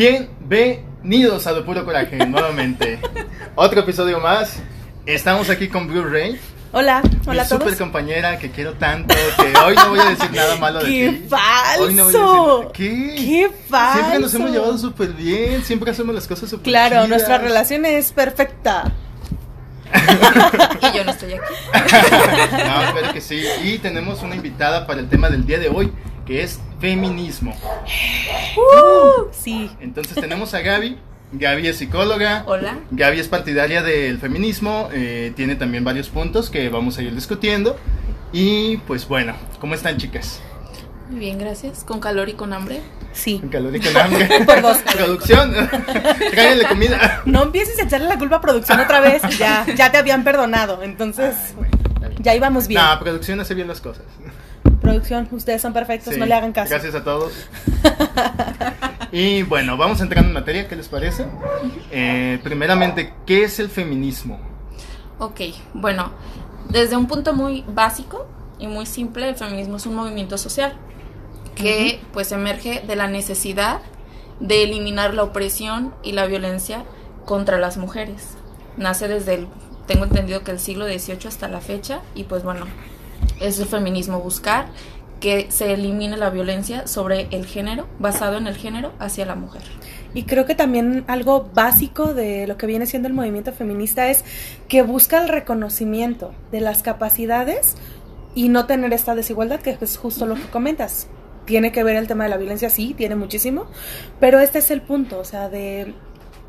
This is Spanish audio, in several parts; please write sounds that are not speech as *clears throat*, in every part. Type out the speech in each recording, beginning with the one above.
Bienvenidos a De Puro Coraje *laughs* nuevamente. Otro episodio más. Estamos aquí con Blu-ray. Hola, hola mi a todos. super compañera que quiero tanto que hoy no voy a decir nada malo de *laughs* ¡Qué ti. falso! Hoy no voy a decir nada- ¿Qué? ¡Qué falso! Siempre nos hemos llevado súper bien, siempre hacemos las cosas súper Claro, chidas. nuestra relación es perfecta. *laughs* Y yo no estoy aquí. no, espero que sí. Y tenemos una invitada para el tema del día de hoy, que es feminismo. Sí. Entonces tenemos a Gaby. Gaby es psicóloga. Hola. Gaby es partidaria del feminismo, eh, tiene también varios puntos que vamos a ir discutiendo. Y pues bueno, ¿cómo están chicas? Muy bien, gracias. Con calor y con hambre. Sí. Con calor y con hambre. *laughs* Por dos. Producción, *laughs* tráiganle comida. No empieces a echarle la culpa a producción otra vez. Ya, ya te habían perdonado. Entonces, Ay, bueno, está bien. ya íbamos bien. No, producción hace bien las cosas. Producción, ustedes son perfectos, Sí, no le hagan caso. Gracias a todos. *laughs* Y bueno, vamos entrando en materia, ¿qué les parece? Eh, primeramente, ¿qué es el feminismo? Ok, bueno, desde un punto muy básico y muy simple, el feminismo es un movimiento social que pues emerge de la necesidad de eliminar la opresión y la violencia contra las mujeres. Nace desde el, tengo entendido que el siglo XVIII hasta la fecha y pues bueno, es el feminismo buscar que se elimine la violencia sobre el género, basado en el género, hacia la mujer. Y creo que también algo básico de lo que viene siendo el movimiento feminista es que busca el reconocimiento de las capacidades y no tener esta desigualdad, que es justo lo que comentas. Tiene que ver el tema de la violencia, sí, tiene muchísimo, pero este es el punto, o sea, de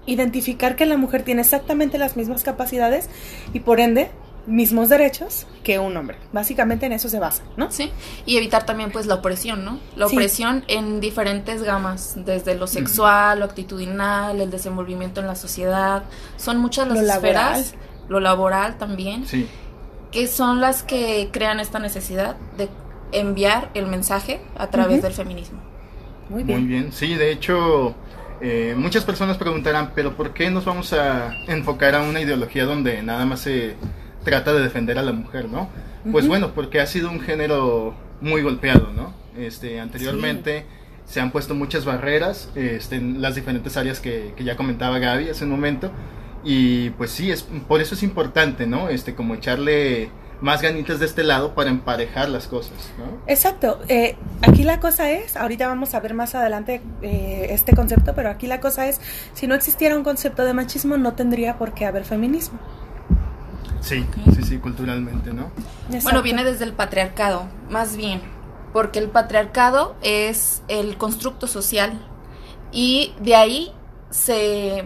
identificar que la mujer tiene exactamente las mismas capacidades y por ende mismos derechos que un hombre. Básicamente en eso se basa, ¿no? Sí, y evitar también pues la opresión, ¿no? La Sí. opresión en diferentes gamas, desde lo sexual, lo actitudinal, el desenvolvimiento en la sociedad, son muchas las Lo laboral. esferas, lo laboral también, Sí. que son las que crean esta necesidad de enviar el mensaje a través del feminismo. Muy bien. Muy bien, sí, de hecho, eh, muchas personas preguntarán, pero ¿por qué nos vamos a enfocar a una ideología donde nada más se trata de defender a la mujer, ¿no? Pues bueno, porque ha sido un género muy golpeado, ¿no? Este, anteriormente se han puesto muchas barreras este, en las diferentes áreas que, que ya comentaba Gaby hace un momento, y pues sí, es, por eso es importante, ¿no? Este, como echarle más ganitas de este lado para emparejar las cosas, ¿no? Exacto. Eh, aquí la cosa es, ahorita vamos a ver más adelante eh, este concepto, pero aquí la cosa es, si no existiera un concepto de machismo, no tendría por qué haber feminismo. Sí, sí, sí, culturalmente, ¿no? Bueno, viene desde el patriarcado, más bien, porque el patriarcado es el constructo social y de ahí se,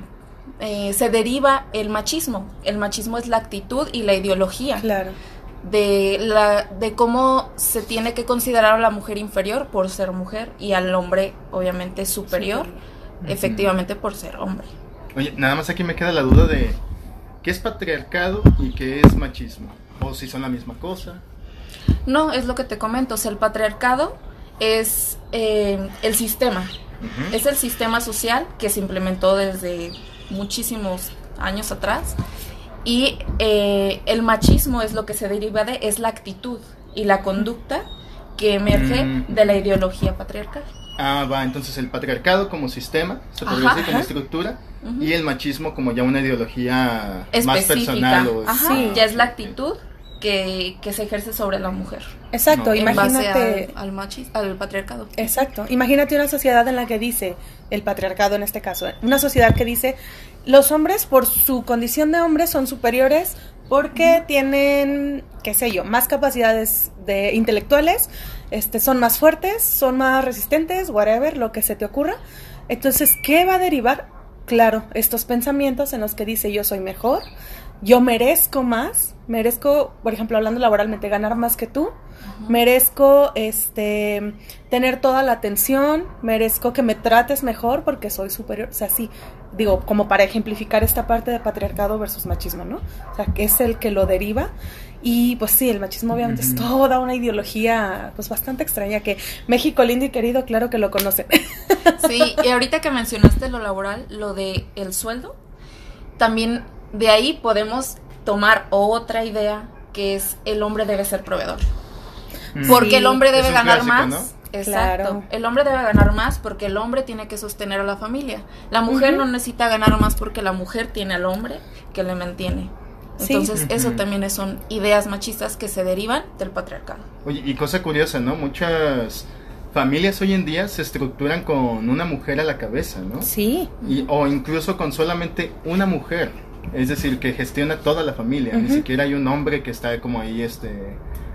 eh, se deriva el machismo. El machismo es la actitud y la ideología Claro. de, la, de cómo se tiene que considerar a la mujer inferior por ser mujer y al hombre obviamente superior, efectivamente por ser hombre. Oye, nada más aquí me queda la duda de qué es patriarcado y qué es machismo. O si son la misma cosa. No, es lo que te comento, o sea, el patriarcado es eh, el sistema. Es el sistema social que se implementó desde muchísimos años atrás y eh, el machismo es lo que se deriva de, es la actitud y la conducta que emerge Mm. de la ideología patriarcal. Ah, va, entonces el patriarcado como sistema, se podría Ajá, decir como ajá. estructura, y el machismo como ya una ideología más personal. O, Ajá, Sí. ya es la actitud que, que se ejerce sobre la mujer Exacto, No. en base imagínate. al, al, machis- al patriarcado. Exacto. Imagínate una sociedad en la que dice, el patriarcado en este caso, una sociedad que dice, los hombres por su condición de hombres son superiores porque tienen, qué sé yo, más capacidades de intelectuales, este, son más fuertes, son más resistentes, whatever, lo que se te ocurra. Entonces, ¿qué va a derivar? Claro, estos pensamientos en los que dice yo soy mejor, yo merezco más, merezco, por ejemplo, hablando laboralmente, ganar más que tú, merezco este tener toda la atención, merezco que me trates mejor porque soy superior, o sea, sí, digo, como para ejemplificar esta parte de patriarcado versus machismo, ¿no? O sea, que es el que lo deriva y pues sí, el machismo obviamente es toda una ideología pues bastante extraña que México lindo y querido, claro que lo conocen. Sí, y *laughs* ahorita que mencionaste lo laboral, lo de el sueldo, también de ahí podemos tomar otra idea que es el hombre debe ser proveedor. Mm. Porque Sí, el hombre debe ganar clásico, más. ¿no? Exacto. El hombre debe ganar más porque el hombre tiene que sostener a la familia. La mujer no necesita ganar más porque la mujer tiene al hombre que le mantiene. Entonces, eso también son ideas machistas que se derivan del patriarcado. Oye, y cosa curiosa, ¿no? Muchas familias hoy en día se estructuran con una mujer a la cabeza, ¿no? Sí. Y, o incluso con solamente una mujer. Es decir, que gestiona toda la familia. Ni siquiera hay un hombre que está como ahí este,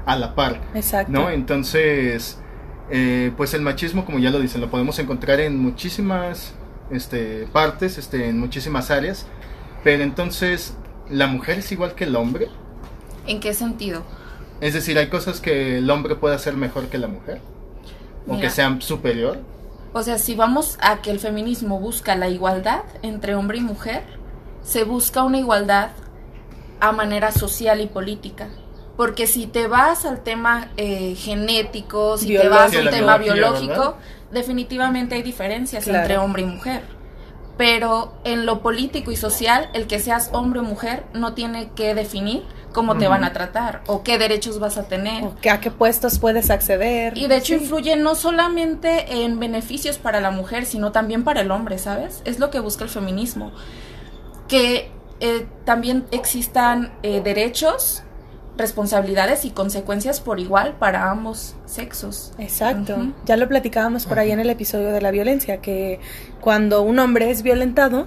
a la par. Exacto. ¿No? Entonces, eh, pues el machismo, como ya lo dicen, lo podemos encontrar en muchísimas este, partes, este, en muchísimas áreas. Pero entonces, ¿la mujer es igual que el hombre? ¿En qué sentido? Es decir, ¿hay cosas que el hombre puede hacer mejor que la mujer? ¿O que sean superior? O sea, si vamos a que el feminismo busca la igualdad entre hombre y mujer, se busca una igualdad a manera social y política. Porque si te vas al tema eh, genético, si te vas al tema biológico, definitivamente hay diferencias entre hombre y mujer. Pero en lo político y social, el que seas hombre o mujer no tiene que definir cómo te van a tratar o qué derechos vas a tener. O a qué puestos puedes acceder. Y de hecho influye no solamente en beneficios para la mujer, sino también para el hombre, ¿sabes? Es lo que busca el feminismo. Que eh, también existan eh, derechos responsabilidades y consecuencias por igual para ambos sexos. Exacto. Ya lo platicábamos por ahí en el episodio de la violencia, que cuando un hombre es violentado,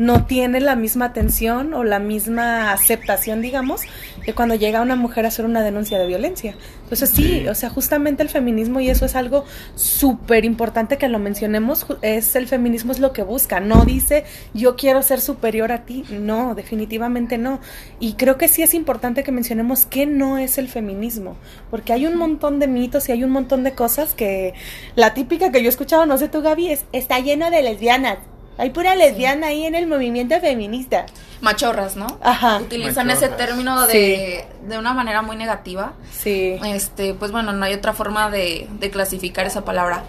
no tiene la misma atención o la misma aceptación, digamos, que cuando llega una mujer a hacer una denuncia de violencia. Entonces sí, o sea, justamente el feminismo, y eso es algo súper importante que lo mencionemos, es el feminismo es lo que busca, no dice yo quiero ser superior a ti, no, definitivamente no. Y creo que sí es importante que mencionemos qué no es el feminismo, porque hay un montón de mitos y hay un montón de cosas que la típica que yo he escuchado, no sé tú Gaby, es está lleno de lesbianas hay pura lesbiana ahí en el movimiento feminista. Machorras, ¿no? Ajá. Utilizan ese término de, de, una manera muy negativa. Sí. Este, pues bueno, no hay otra forma de, de clasificar esa palabra.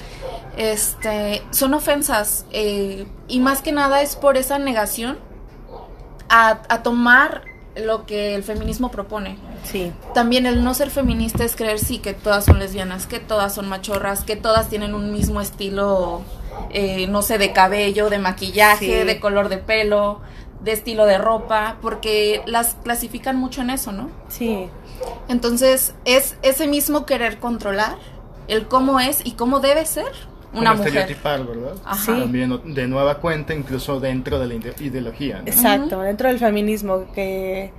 Este, son ofensas. Eh, y más que nada es por esa negación a, a tomar lo que el feminismo propone. Sí. También el no ser feminista es creer sí que todas son lesbianas, que todas son machorras, que todas tienen un mismo estilo eh, no sé, de cabello, de maquillaje, de color de pelo, de estilo de ropa, porque las clasifican mucho en eso, ¿no? Sí. Entonces, es ese mismo querer controlar el cómo es y cómo debe ser una mujer. estereotipar, ¿verdad? Ajá. También de nueva cuenta, incluso dentro de la ideología. Exacto, dentro del feminismo, que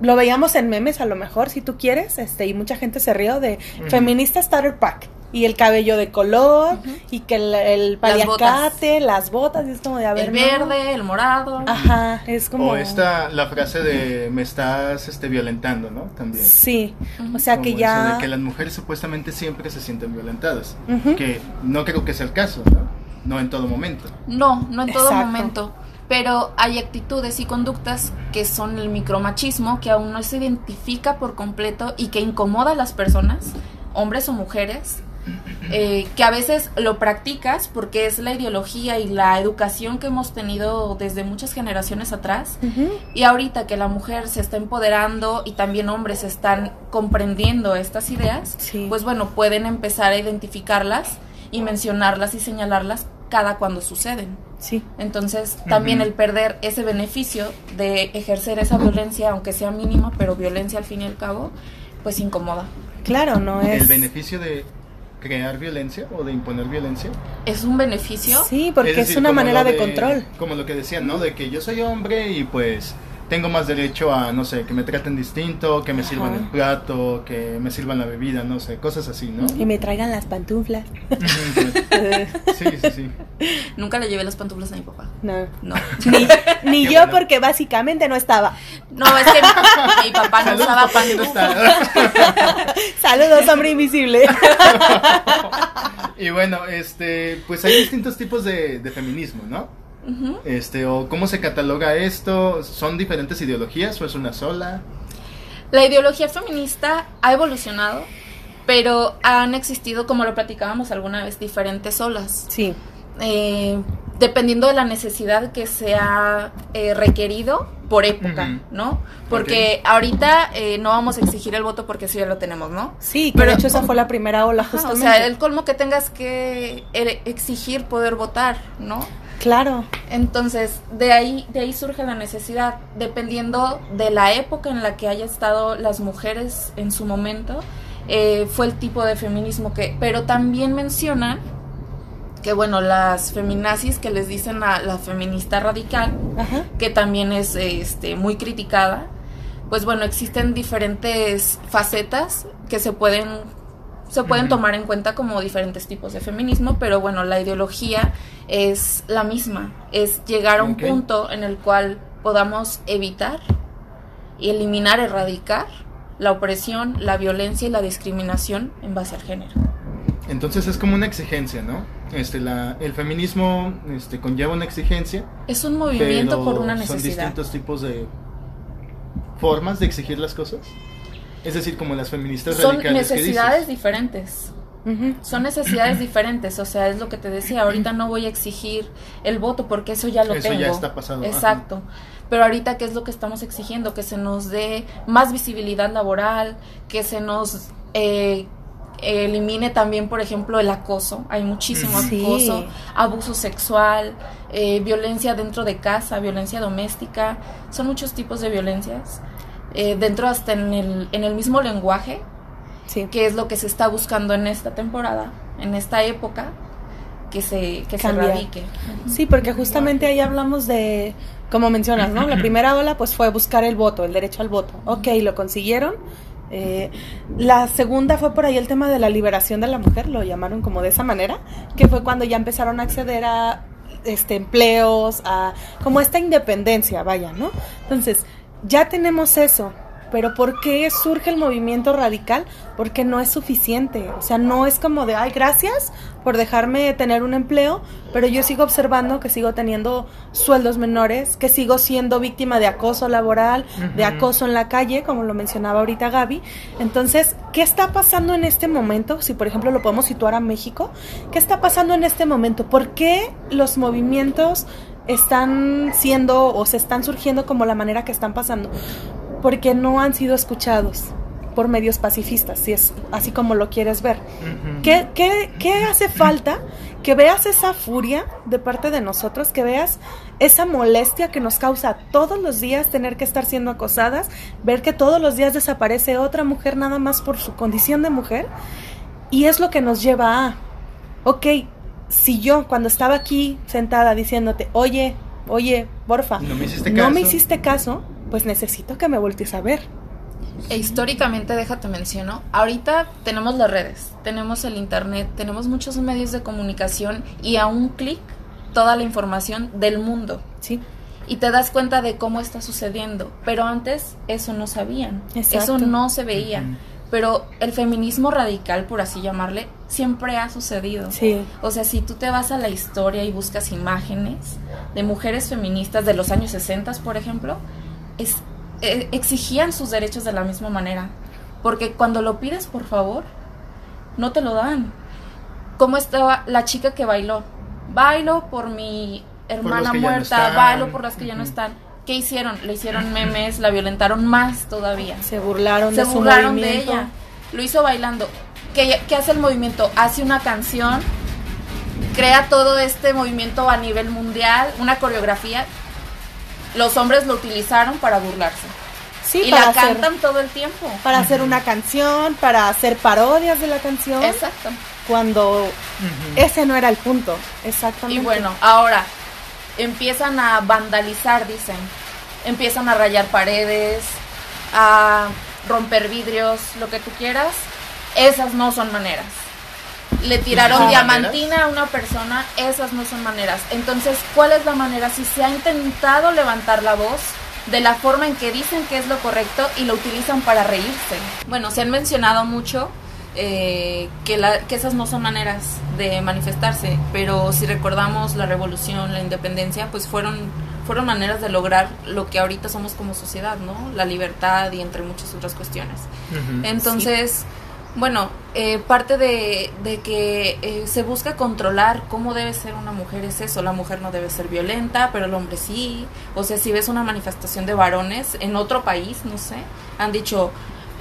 lo veíamos en memes a lo mejor, si tú quieres, este, y mucha gente se rió de feminista starter pack y el cabello de color y que el, el paliacate, las botas, y es como de haber el verde, el morado. Ajá, es como o esta la frase de me estás este violentando, ¿no? También. Sí. O sea, que ya de que las mujeres supuestamente siempre se sienten violentadas, que no creo que sea el caso, ¿no? No en todo momento. No, no en todo momento. Pero hay actitudes y conductas que son el micromachismo, que aún no se identifica por completo y que incomoda a las personas, hombres o mujeres, eh, que a veces lo practicas porque es la ideología y la educación que hemos tenido desde muchas generaciones atrás y ahorita que la mujer se está empoderando y también hombres están comprendiendo estas ideas, pues bueno, pueden empezar a identificarlas y mencionarlas y señalarlas cada cuando suceden. Sí. Entonces, también el perder ese beneficio de ejercer esa violencia, aunque sea mínima, pero violencia al fin y al cabo, pues incomoda. Claro, no es. El beneficio de crear violencia o de imponer violencia. ¿Es un beneficio? Sí, porque es, una manera de, control. Como lo que decían, ¿no? De que yo soy hombre y pues tengo más derecho a, no sé, que me traten distinto, que me sirvan el plato, que me sirvan la bebida, no sé, cosas así, ¿no? Y me traigan las pantuflas. sí, sí, sí. *laughs* Nunca le llevé las pantuflas a mi papá. No. No. *laughs* Ni, yo porque básicamente no estaba. No, es que *laughs* mi, papá no usaba pantuflas. Saludos, hombre invisible. y bueno, este, pues hay distintos tipos de, de feminismo, ¿no? Este, o cómo se cataloga esto, ¿son diferentes ideologías o es una sola? La ideología feminista ha evolucionado, pero han existido, como lo platicábamos alguna vez, diferentes olas. Sí. Eh, dependiendo de la necesidad que sea eh, requerido por época. ¿no? Porque ahorita eh, no vamos a exigir el voto porque eso ya lo tenemos, ¿no? Sí, Pero- de hecho esa fue la primera ola Ajá, o justamente. sea, el colmo que tengas que er- exigir poder votar, ¿no? Claro. Entonces, de ahí, de ahí surge la necesidad, dependiendo de la época en la que haya estado las mujeres en su momento, eh, fue el tipo de feminismo que, pero también mencionan que bueno, las feminazis que les dicen a la feminista radical, Ajá. que también es este, muy criticada, pues bueno, existen diferentes facetas que se pueden, se pueden tomar en cuenta como diferentes tipos de feminismo, pero bueno, la ideología es la misma, es llegar a un punto en el cual podamos evitar y eliminar, erradicar la opresión, la violencia y la discriminación en base al género. Entonces es como una exigencia, ¿no? Este, la, el feminismo este, conlleva una exigencia, Es un movimiento pero por una son necesidad. distintos tipos de formas de exigir las cosas. Es decir, como las feministas Son radicales que necesidades dices. diferentes. Son necesidades diferentes, o sea, es lo que te decía, ahorita no voy a exigir el voto porque eso ya lo Eso tengo. ya está pasado, ajá. Exacto. Pero ahorita, ¿qué es lo que estamos exigiendo? Que se nos dé más visibilidad laboral, que se nos eh, elimine también, por ejemplo, el acoso. Hay muchísimo Sí. acoso, abuso sexual, eh, violencia dentro de casa, violencia doméstica. Son muchos tipos de violencias. Eh, dentro hasta en el, en el mismo lenguaje, Sí. que es lo que se está buscando en esta temporada, en esta época, que se, que se radique. Sí, porque justamente ahí hablamos de, como mencionas, ¿no? La *clears throat* primera ola pues fue buscar el voto, el derecho al voto. Ok, lo consiguieron. Eh, la segunda fue por ahí el tema de la liberación de la mujer, lo llamaron como de esa manera, que fue cuando ya empezaron a acceder a este empleos, a como esta independencia, vaya, ¿no? Entonces, ya tenemos eso, pero ¿por qué surge el movimiento radical? Porque no es suficiente, o sea, no es como de, ay, gracias por dejarme tener un empleo, pero yo sigo observando que sigo teniendo sueldos menores, que sigo siendo víctima de acoso laboral, de acoso en la calle, como lo mencionaba ahorita Gaby. Entonces, ¿qué está pasando en este momento? Si, por ejemplo, lo podemos situar a México, ¿qué está pasando en este momento? ¿Por qué los movimientos están siendo o se están surgiendo como la manera que están pasando? Porque no han sido escuchados por medios pacifistas, si es así como lo quieres ver. ¿Qué, qué, qué hace falta? Que veas esa furia de parte de nosotros, que veas esa molestia que nos causa todos los días tener que estar siendo acosadas, ver que todos los días desaparece otra mujer nada más por su condición de mujer. Y es lo que nos lleva a, ok, si yo cuando estaba aquí sentada diciéndote, oye, oye, porfa, No me hiciste no me caso. hiciste caso, pues necesito que me voltees a ver. E históricamente, déjate menciono, ahorita tenemos las redes, tenemos el internet, tenemos muchos medios de comunicación y a un clic toda la información del mundo. Sí, Y te das cuenta de cómo está sucediendo. Pero antes eso no sabían. Exacto. Eso no se veía. Pero el feminismo radical, por así llamarle, siempre ha sucedido. sí. O sea, si tú te vas a la historia y buscas imágenes de mujeres feministas de los años 60, por ejemplo, es, eh, exigían sus derechos de la misma manera. Porque cuando lo pides, por favor, no te lo dan. ¿Cómo estaba la chica que bailó? Bailo por mi hermana no muerta, están. bailo por las que ya no están. ¿Qué hicieron? Le hicieron memes, la violentaron más todavía Se burlaron se de su de ella. Lo hizo bailando. ¿Qué, qué hace el movimiento? Hace una canción, crea todo este movimiento a nivel mundial, una coreografía. Los hombres lo utilizaron para burlarse. Sí, y para la hacer, cantan todo el tiempo. para hacer una canción, para hacer parodias de la canción, Exacto. cuando ese no era el punto. Exactamente. Y bueno, ahora empiezan a vandalizar, dicen. Empiezan a rayar paredes, a romper vidrios, lo que tú quieras. Esas no son maneras. Le tiraron diamantina a una persona, esas no son maneras. Entonces, ¿cuál es la manera? Si se ha intentado levantar la voz de la forma en que dicen que es lo correcto y lo utilizan para reírse. Bueno, se han mencionado mucho eh, que, la- que esas no son maneras de manifestarse, pero si recordamos la revolución, la independencia, pues fueron, fueron maneras de lograr lo que ahorita somos como sociedad, ¿no? La libertad y entre muchas otras cuestiones. Entonces, Bueno, eh, parte de, de que eh, se busca controlar cómo debe ser una mujer es eso, la mujer no debe ser violenta, pero el hombre sí. O sea, si ves una manifestación de varones en otro país, no sé, han dicho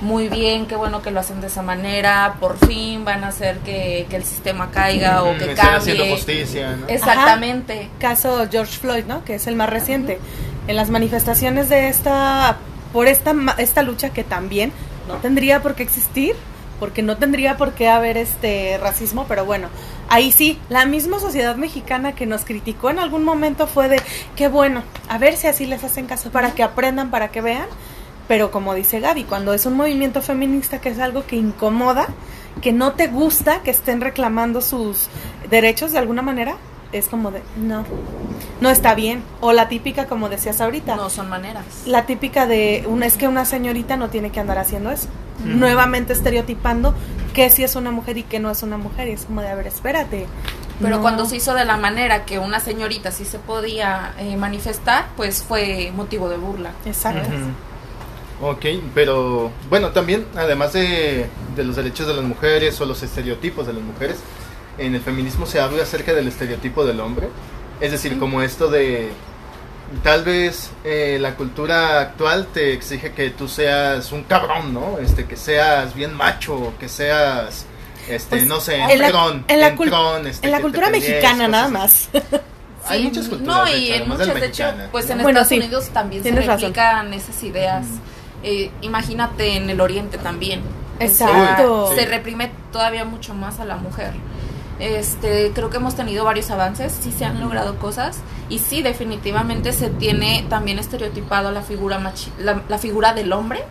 muy bien, qué bueno que lo hacen de esa manera, por fin van a hacer que, que el sistema caiga o que Están cambie. haciendo justicia, ¿no? Exactamente. Caso George Floyd, ¿no? Que es el más reciente. En las manifestaciones de esta, por esta, ma- esta lucha que también no tendría por qué existir, porque no tendría por qué haber este racismo, pero bueno, ahí sí, la misma sociedad mexicana que nos criticó en algún momento fue de, qué bueno, a ver si así les hacen caso, para que aprendan, para que vean, pero como dice Gaby, cuando es un movimiento feminista que es algo que incomoda, que no te gusta que estén reclamando sus derechos de alguna manera, es como de, no, no está bien. O la típica, como decías ahorita, No son maneras. la típica de, una, es que una señorita no tiene que andar haciendo eso. Nuevamente estereotipando que sí es una mujer y que no es una mujer. Y es como de, a ver, espérate. Pero No. cuando se hizo de la manera que una señorita sí se podía eh, manifestar, pues fue motivo de burla. Exacto. Ujú. Ok, pero bueno, también además de, de los derechos de las mujeres o los estereotipos de las mujeres, en el feminismo se habla acerca del estereotipo del hombre. Es decir, como esto de tal vez eh, la cultura actual te exige que tú seas un cabrón, ¿no? Este, que seas bien macho, que seas, este, Pues, no sé, en la- en la cul- entrón, este, en la cultura mexicana nada más. *laughs* Hay muchas culturas, No, y hecho, en muchas, de hecho, pues en Bueno, Estados sí, Unidos también se razón. replican esas ideas. Eh, imagínate en el Oriente también. O sea, Exacto. Se reprime todavía mucho más a la mujer. Este, creo que hemos tenido varios avances, sí se han logrado cosas y sí definitivamente se tiene también estereotipado la figura machi- la, la figura del hombre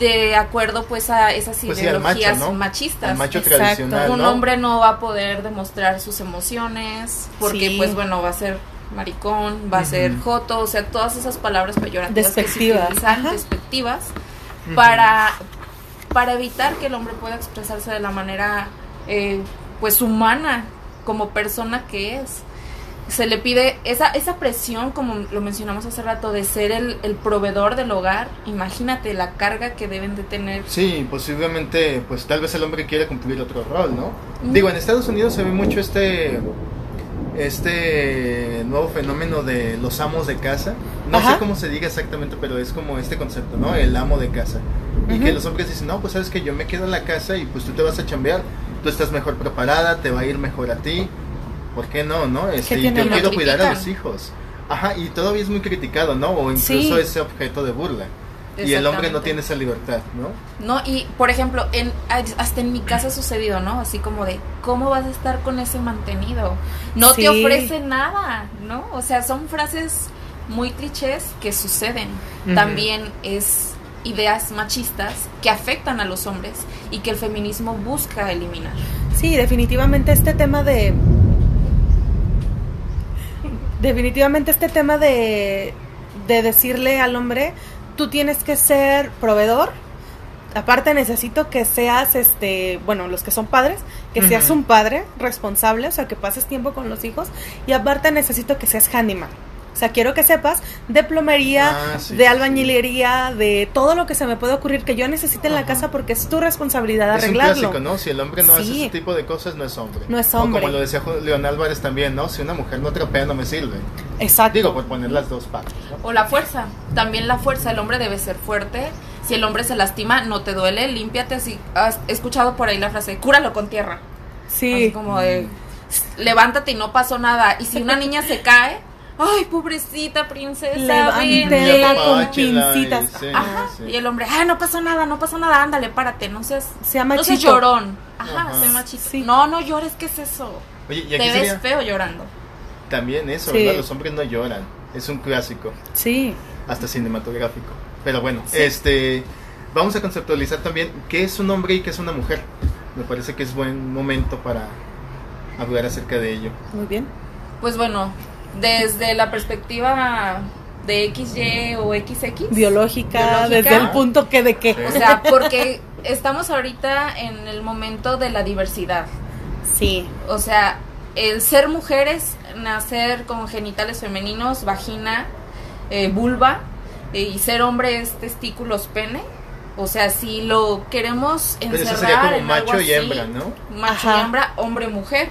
de acuerdo pues a esas Pues sí, al macho, ideologías ¿no? machistas. El macho Exacto. tradicional, Un ¿no? hombre no va a poder demostrar sus emociones porque Sí. pues bueno, va a ser maricón, va a ser joto, o sea, todas esas palabras peyorativas que se Despectivas, utilizan, ajá. despectivas, para, para evitar que el hombre pueda expresarse de la manera eh, pues humana como persona que es. Se le pide esa, esa presión, como lo mencionamos hace rato, de ser el, el proveedor del hogar. Imagínate la carga que deben de tener. Sí, posiblemente, pues tal vez el hombre quiere cumplir otro rol, ¿no? Mm. Digo, en Estados Unidos se ve mucho este este nuevo fenómeno de los amos de casa. No Ajá. sé cómo se diga exactamente, pero es como este concepto, ¿no? El amo de casa. Y que los hombres dicen, no, pues sabes que yo me quedo en la casa y pues tú te vas a chambear, tú estás mejor preparada, te va a ir mejor a ti. ¿Por qué no, no? Este, yo quiero cuidar a los hijos. Ajá, y todavía es muy criticado, ¿no? O incluso Sí. ese objeto de burla. Y el hombre no tiene esa libertad, ¿no? No, y por ejemplo, en, hasta en mi casa ha sucedido, ¿no? Así como de, ¿cómo vas a estar con ese mantenido? No Sí. te ofrece nada, ¿no? O sea, son frases muy clichés que suceden. También es ideas machistas que afectan a los hombres y que el feminismo busca eliminar. Sí, definitivamente este tema de... Definitivamente este tema de, de decirle al hombre, tú tienes que ser proveedor. Aparte necesito que seas, este, bueno, los que son padres, que seas un padre responsable, o sea, que pases tiempo con los hijos. Y aparte necesito que seas handyman. O sea, quiero que sepas de plomería, Ah, sí, de sí, albañilería, de todo lo que se me puede ocurrir que yo necesite en la casa porque es tu responsabilidad Es un arreglarlo. clásico, ¿no? Si el hombre no hace Sí. ese tipo de cosas, no es hombre. No es O hombre. como lo decía León Álvarez también, ¿no? Si una mujer no trapea, no me sirve. Exacto. Digo, por poner las dos partes, ¿no? O la fuerza, también la fuerza, el hombre debe ser fuerte. Si el hombre se lastima, no te duele, límpiate. Así, has escuchado por ahí la frase, cúralo con tierra. sí. Así como de, levántate y no pasó nada. Y si una niña se cae, ay, pobrecita princesa. Levántela con pincitas. sí, Ajá. sí. Y el hombre, ay, no pasó nada, no pasó nada, ándale, párate, no seas, Sea no seas machito. llorón. Ajá, Ajá. sé machito. Sí. No, no llores, ¿qué es eso? Oye, y Te ves feo llorando. también eso, Sí. ¿verdad? Los hombres no lloran. Es un clásico, Sí. hasta cinematográfico. Pero bueno, este vamos a conceptualizar también qué es un hombre y qué es una mujer. Me parece que es buen momento para hablar acerca de ello. Muy bien. Pues bueno, desde la perspectiva de XY o XX. Biológica, Biológica. desde el punto que de qué. O sea, porque estamos ahorita en el momento de la diversidad. Sí. O sea, el ser mujeres, nacer con genitales femeninos, vagina, eh, vulva, eh, y ser hombre es testículos, pene. O sea, si lo queremos Pero encerrar eso sería como en algo macho y así, hembra, ¿no? Macho Ajá. y hembra, hombre, mujer.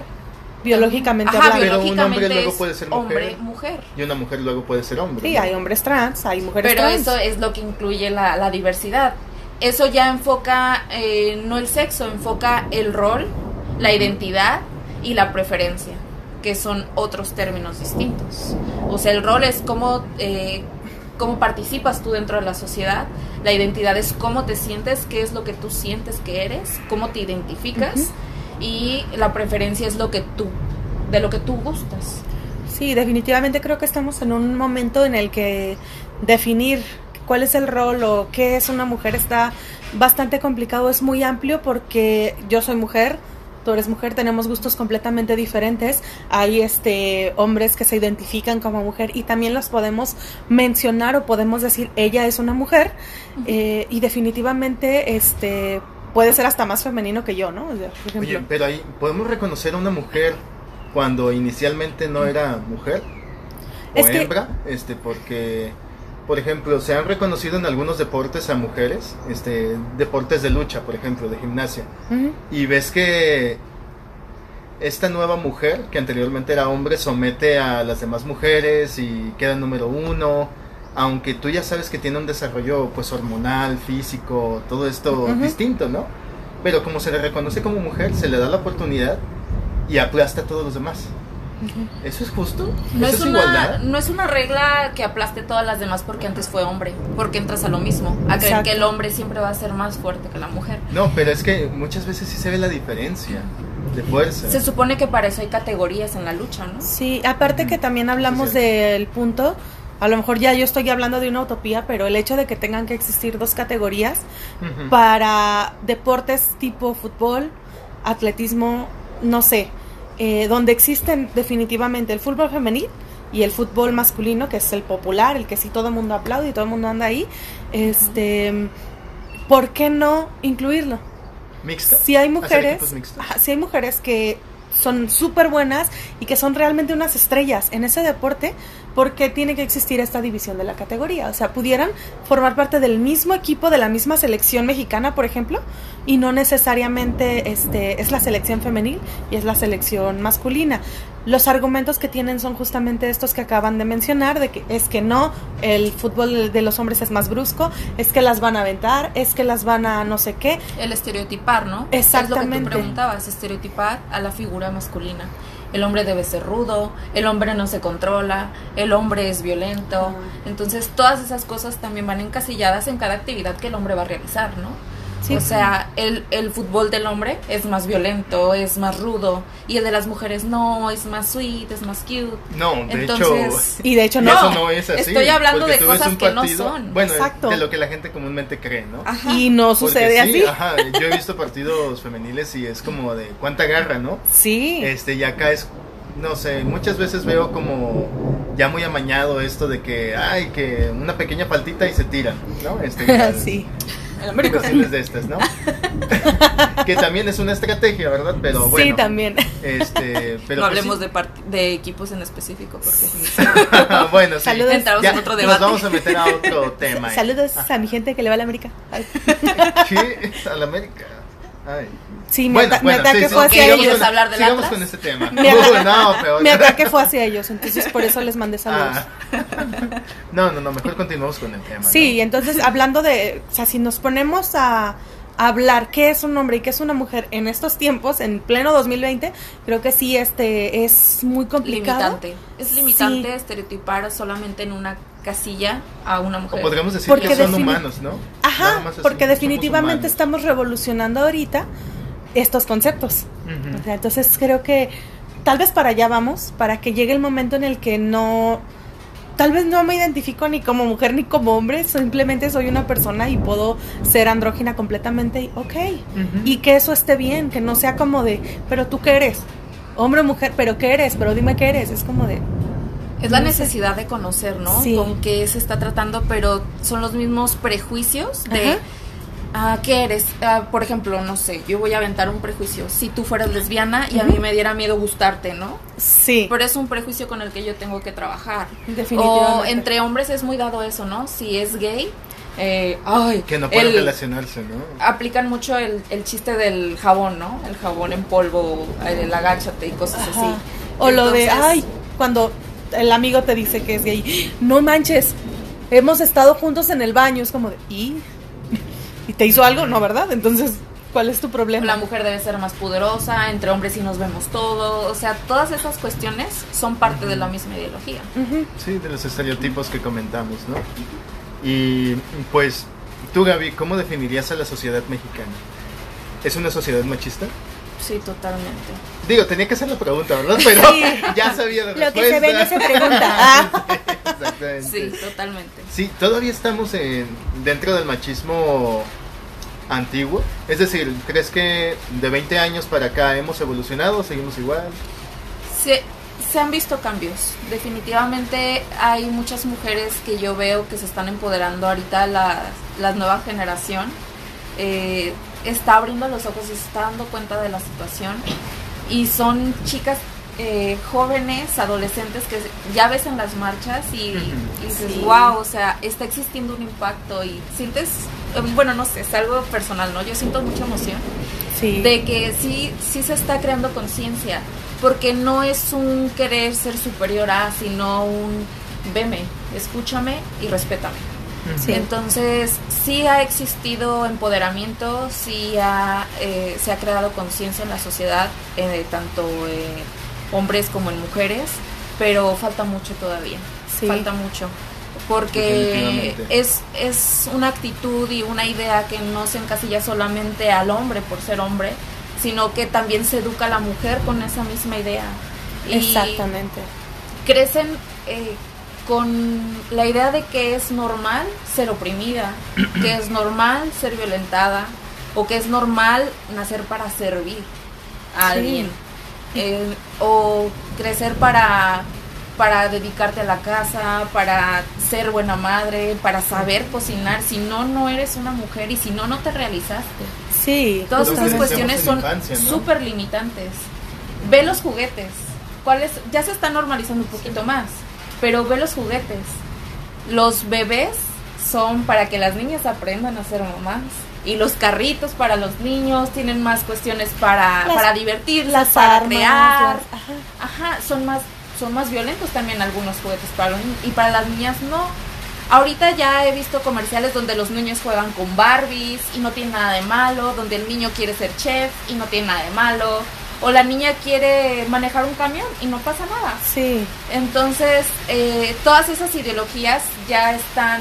Biológicamente Ajá, hablando. Pero un hombre luego puede ser mujer. hombre, mujer. Y una mujer luego puede ser hombre. Sí, ¿no? hay hombres trans, hay mujeres Pero trans. eso es lo que incluye la, la diversidad. Eso ya enfoca eh, no el sexo, enfoca el rol, la identidad y la preferencia, que son otros términos distintos. O sea, el rol es cómo, eh, cómo participas tú dentro de la sociedad, la identidad es cómo te sientes, qué es lo que tú sientes que eres, cómo te identificas, y la preferencia es lo que tú, de lo que tú gustas. Sí, definitivamente creo que estamos en un momento en el que definir cuál es el rol o qué es una mujer está bastante complicado, es muy amplio porque yo soy mujer, tú eres mujer, tenemos gustos completamente diferentes, hay este hombres que se identifican como mujer y también los podemos mencionar o podemos decir ella es una mujer eh, y definitivamente este puede ser hasta más femenino que yo, ¿no? O sea, por. Oye, pero ahí, ¿podemos reconocer a una mujer cuando inicialmente no era mujer? ¿O Es que- hembra? Este, porque, por ejemplo, se han reconocido en algunos deportes a mujeres, este, deportes de lucha, por ejemplo, de gimnasia. Y ves que esta nueva mujer, que anteriormente era hombre, somete a las demás mujeres y queda número uno. Aunque tú ya sabes que tiene un desarrollo pues hormonal, físico, todo esto distinto, ¿no? Pero como se le reconoce como mujer, se le da la oportunidad y aplasta a todos los demás. ¿Eso es justo? No ¿Eso es, es, una, igualdad? no es una regla que aplaste todas las demás porque antes fue hombre, porque entras a lo mismo, a creer Exacto. que el hombre siempre va a ser más fuerte que la mujer. No, pero es que muchas veces sí se ve la diferencia de fuerza. Se supone que para eso hay categorías en la lucha, ¿no? Sí, aparte que también hablamos Sí, sí. del punto, a lo mejor ya yo estoy hablando de una utopía, pero el hecho de que tengan que existir dos categorías para deportes tipo fútbol, atletismo, no sé, eh, donde existen definitivamente el fútbol femenil y el fútbol masculino, que es el popular, el que sí todo el mundo aplaude y todo el mundo anda ahí, este, ¿por qué no incluirlo? ¿Mixto? Si hay ¿Hacer mujeres, ajá, si hay mujeres que son súper buenas y que son realmente unas estrellas en ese deporte, ¿por qué tiene que existir esta división de la categoría? O sea, pudieran formar parte del mismo equipo de la misma selección mexicana, por ejemplo, y no necesariamente este es la selección femenil y es la selección masculina. Los argumentos que tienen son justamente estos que acaban de mencionar, de que es que no, el fútbol de los hombres es más brusco, es que las van a aventar, es que las van a no sé qué, El estereotipar, ¿no? Es lo que Exactamente. tú preguntabas, estereotipar a la figura masculina. El hombre debe ser rudo, el hombre no se controla, el hombre es violento. Entonces, todas esas cosas también van encasilladas en cada actividad que el hombre va a realizar, ¿no? Sí. O sea, el, el fútbol del hombre es más violento, es más rudo, y el de las mujeres no, es más sweet, es más cute. No, de Entonces, *laughs* Y de hecho no. eso no es así. estoy hablando de cosas que no son. Bueno, Exacto. de lo que la gente comúnmente cree, ¿no? Ajá. Y no Porque sucede sí, así. Ajá, yo he visto partidos femeniles y es como de cuánta garra, ¿no? Sí. Este, y acá es, no sé, muchas veces veo como ya muy amañado esto de que, ay, que una pequeña faltita y se tiran, ¿no? Este, *laughs* ya- sí. cuestiones de estas, ¿no? *laughs* que también es una estrategia, ¿verdad? Pero bueno. sí, también. Este, pero no pues hablemos sí. de, part- de equipos en específico, porque *laughs* bueno, sí. Saludos. Entramos Ya, en otro Nos debate. vamos a meter a otro *laughs* tema. Saludos Ah, a mi gente que le va a la América. ¿Qué? A la América. Ay. Sí, mi, Bueno, ata- mi bueno, ataque sí, fue hacia ¿Quieres ellos. hablar del sigamos Atlas? con este tema. *laughs* Mi Uh, no, peor. mi ataque fue hacia ellos, entonces por eso les mandé saludos. Ah. No, no, no, mejor continuamos con el tema. ¿no? Sí, entonces hablando de, o sea, si nos ponemos a, a hablar qué es un hombre y qué es una mujer en estos tiempos, en pleno 2020, creo que sí, este, es muy complicado. limitante. Es limitante Sí. estereotipar solamente en una casilla a una O mujer. podríamos decir Porque que son humanos, ¿no? Ajá, porque definitivamente estamos revolucionando ahorita estos conceptos. Ujú. O sea, entonces creo que tal vez para allá vamos, para que llegue el momento en el que no, tal vez no me identifico ni como mujer ni como hombre, simplemente soy una persona y puedo ser andrógina completamente y ok. Y que eso esté bien, que no sea como de, pero tú qué eres, hombre o mujer, pero qué eres, pero dime qué eres, es como de, Es la necesidad de conocer, ¿no? Sí. Con qué se está tratando, pero son los mismos prejuicios de... Ajá. Ah, ¿Qué eres? Ah, por ejemplo, no sé, yo voy a aventar un prejuicio. Si tú fueras lesbiana y a mí me diera miedo gustarte, ¿no? sí, Pero es un prejuicio con el que yo tengo que trabajar. O definitivamente. entre hombres es muy dado eso, ¿no? Si es gay, Eh, ay, Que no pueden el- relacionarse, ¿no? aplican mucho el, el chiste del jabón, ¿no? El jabón en polvo, el agáchate y cosas Ajá. así. O lo de, ay, cuando el amigo te dice que es gay, no manches, hemos estado juntos en el baño, es como de, ¿y? ¿Y te hizo algo? No, ¿verdad? Entonces, ¿cuál es tu problema? La mujer debe ser más poderosa, entre hombres sí nos vemos todo, o sea, todas esas cuestiones son parte de la misma ideología. Sí, de los estereotipos que comentamos, ¿no? Y pues, tú Gaby, ¿cómo definirías a la sociedad mexicana? ¿Es una sociedad machista? Sí, totalmente. Digo, tenía que hacer la pregunta, ¿verdad? *laughs* Pero Sí. ya sabía la Lo que se ve no se pregunta. *laughs* Exactamente. Sí, totalmente. Sí, todavía estamos en, dentro del machismo antiguo. Es decir, ¿crees que de 20 años para acá hemos evolucionado? ¿Seguimos igual? Se, se han visto cambios. Definitivamente hay muchas mujeres que yo veo que se están empoderando ahorita, la, la nueva generación. eh, está abriendo los ojos y se está dando cuenta de la situación. Y son chicas eh, jóvenes, adolescentes que ya ves en las marchas y, y dices, Sí. wow, o sea, está existiendo un impacto y sientes, eh, bueno, no sé, es algo personal, ¿no? Yo siento mucha emoción Sí. de que sí, sí se está creando conciencia, porque no es un querer ser superior a, sino un veme, escúchame y respétame. Sí. Entonces, sí ha existido empoderamiento, sí ha, eh, se ha creado conciencia en la sociedad, eh, tanto eh, hombres como en mujeres, pero falta mucho todavía, Sí. falta mucho. Porque es, es una actitud y una idea que no se encasilla solamente al hombre por ser hombre, sino que también se educa a la mujer con esa misma idea. Y Exactamente. crecen eh, con la idea de que es normal ser oprimida, *clears throat* que es normal ser violentada o que es normal nacer para servir a Sí. alguien eh, o crecer para para dedicarte a la casa, para ser buena madre, para saber cocinar, si no no eres una mujer y si no no te realizaste. Sí. Todas esas cuestiones son ¿no? súper limitantes. Ve los juguetes. ¿Cuáles? Ya se está normalizando un poquito más. Pero ve los juguetes. Los bebés son para que las niñas aprendan a ser mamás. Y los carritos para los niños tienen más cuestiones para, Las- para divertirse, Las para armas. crear. las- ajá. Ajá, son más, son más violentos también algunos juguetes para los niños y para las niñas no. Ahorita ya he visto comerciales donde los niños juegan con Barbies y no tiene nada de malo, donde el niño quiere ser chef y no tiene nada de malo, o la niña quiere manejar un camión y no pasa nada. Sí. Entonces, eh, todas esas ideologías ya están,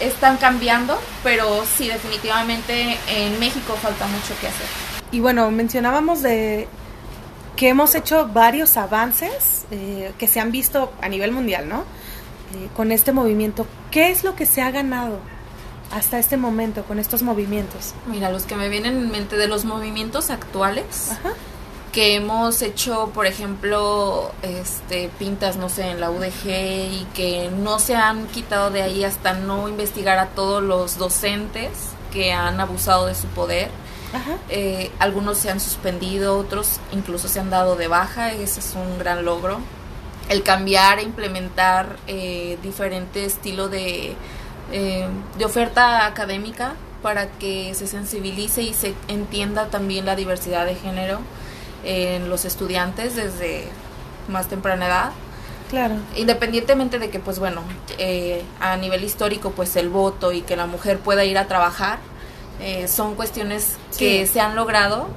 están cambiando, pero sí, definitivamente en México falta mucho que hacer. Y bueno, mencionábamos de que hemos hecho varios avances eh, que se han visto a nivel mundial, ¿no? Eh, con este movimiento. ¿Qué es lo que se ha ganado hasta este momento con estos movimientos? Mira, los que me vienen en mente de los movimientos actuales, Ajá. Que hemos hecho, por ejemplo, este pintas, no sé, en la UDG y que no se han quitado de ahí hasta no investigar a todos los docentes que han abusado de su poder. Ajá. Eh, algunos se han suspendido, otros incluso se han dado de baja, ese es un gran logro. El cambiar e implementar eh, diferente estilo de, eh, de oferta académica para que se sensibilice y se entienda también la diversidad de género en los estudiantes desde más temprana edad. Claro. independientemente de que pues bueno eh, a nivel histórico pues el voto y que la mujer pueda ir a trabajar eh, son cuestiones que se han logrado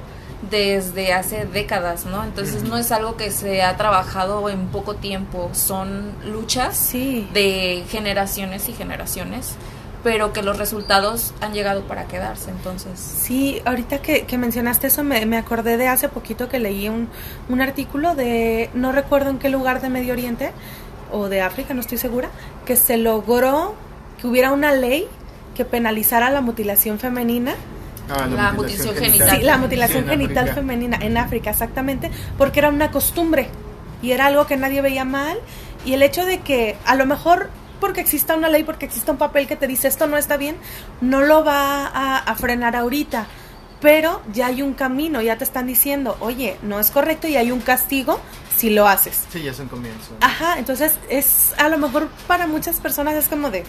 desde hace décadas no entonces no es algo que se ha trabajado en poco tiempo. Son luchas Sí. de generaciones y generaciones pero que los resultados han llegado para quedarse entonces Sí, ahorita que, que mencionaste eso me, me acordé de hace poquito que leí un, un artículo de, no recuerdo en qué lugar de Medio Oriente o de África, no estoy segura, que se logró que hubiera una ley que penalizara la mutilación femenina. Ah, La mutilación genital. Sí, la mutilación Sí, en genital África. femenina en África, exactamente, porque era una costumbre y era algo que nadie veía mal. Y el hecho de que a lo mejor porque exista una ley, porque exista un papel que te dice esto no está bien, no lo va a, a frenar ahorita. Pero ya hay un camino, ya te están diciendo, oye, no es correcto y hay un castigo si lo haces. Sí, ya es un comienzo. Ajá, entonces es a lo mejor para muchas personas es como de,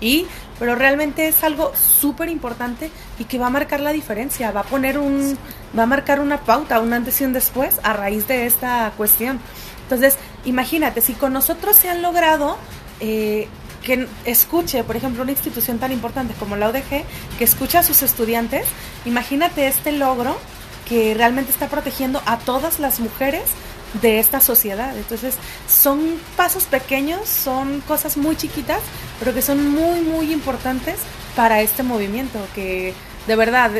y pero realmente es algo súper importante y que va a marcar la diferencia, va a poner un, va a marcar una pauta, un antes y un después a raíz de esta cuestión. Entonces, imagínate, si con nosotros se han logrado eh, que escuche, por ejemplo, una institución tan importante como la UDG, que escucha a sus estudiantes, imagínate este logro que realmente está protegiendo a todas las mujeres de esta sociedad. Entonces, son pasos pequeños, son cosas muy chiquitas, pero que son muy, muy importantes para este movimiento, que de verdad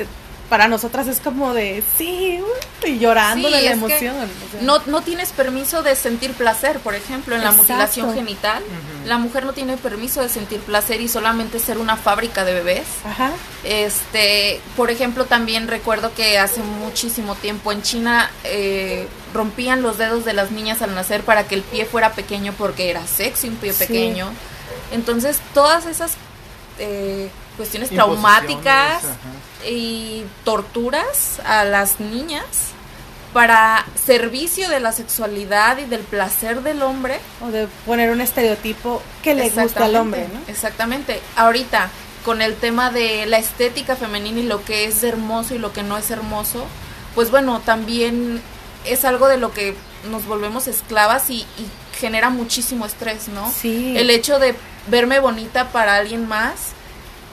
para nosotras es como de sí, y llorando de la emoción. no, no tienes permiso de sentir placer, por ejemplo, en la mutilación genital. La mujer no tiene permiso de sentir placer y solamente ser una fábrica de bebés. Ajá. Este, por ejemplo, también recuerdo que hace muchísimo tiempo en China eh, rompían los dedos de las niñas al nacer para que el pie fuera pequeño porque era sexy un pie pequeño. Entonces, todas esas eh, cuestiones traumáticas y torturas a las niñas para servicio de la sexualidad y del placer del hombre. O de poner un estereotipo que le gusta al hombre, ¿no? Exactamente. Ahorita, con el tema de la estética femenina y lo que es hermoso y lo que no es hermoso, pues bueno, también es algo de lo que nos volvemos esclavas y, y genera muchísimo estrés, ¿no? Sí. El hecho de verme bonita para alguien más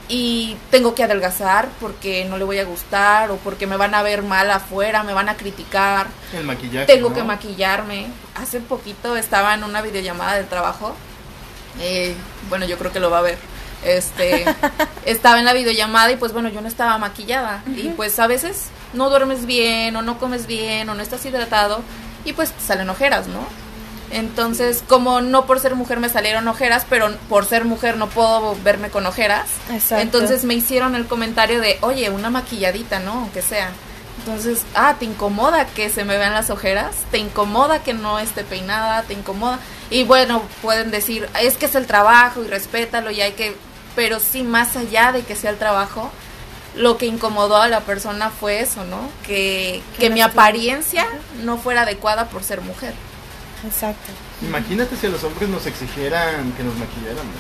y tengo que adelgazar porque no le voy a gustar o porque me van a ver mal afuera, me van a criticar. El maquillaje. Tengo que maquillarme. Hace poquito estaba en una videollamada del trabajo. Eh, bueno, yo creo que lo va a ver. Este, *laughs* estaba en la videollamada y pues bueno, yo no estaba maquillada. Y pues a veces no duermes bien o no comes bien o no estás hidratado y pues salen ojeras, ¿no? Entonces, como no por ser mujer me salieron ojeras, pero por ser mujer no puedo verme con ojeras. Entonces me hicieron el comentario de, oye, una maquilladita, ¿no? Aunque sea. Entonces, ah, ¿te incomoda que se me vean las ojeras? ¿Te incomoda que no esté peinada? ¿Te incomoda? Y bueno, pueden decir, es que es el trabajo y respétalo y hay que... Pero sí, más allá de que sea el trabajo, lo que incomodó a la persona fue eso, ¿no? Que, que mi apariencia no fuera adecuada por ser mujer. Exacto. Imagínate si a los hombres nos exigieran que nos maquilláramos.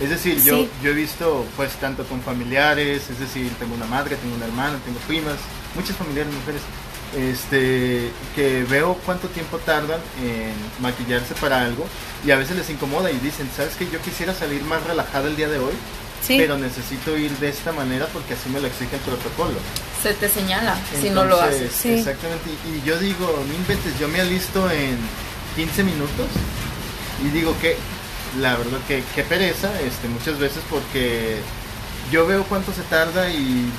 Es decir, yo, yo he visto pues tanto con familiares, es decir, tengo una madre, tengo una hermana, tengo primas, muchas familiares mujeres, este, que veo cuánto tiempo tardan en maquillarse para algo y a veces les incomoda y dicen, ¿sabes que Yo quisiera salir más relajada el día de hoy, pero necesito ir de esta manera porque así me lo exige el protocolo. Se te señala si no lo haces. Exactamente, y, yo digo, no inventes, yo me alisto en 15 minutos. Y digo que la verdad que, que pereza este muchas veces porque yo veo cuánto se tarda y,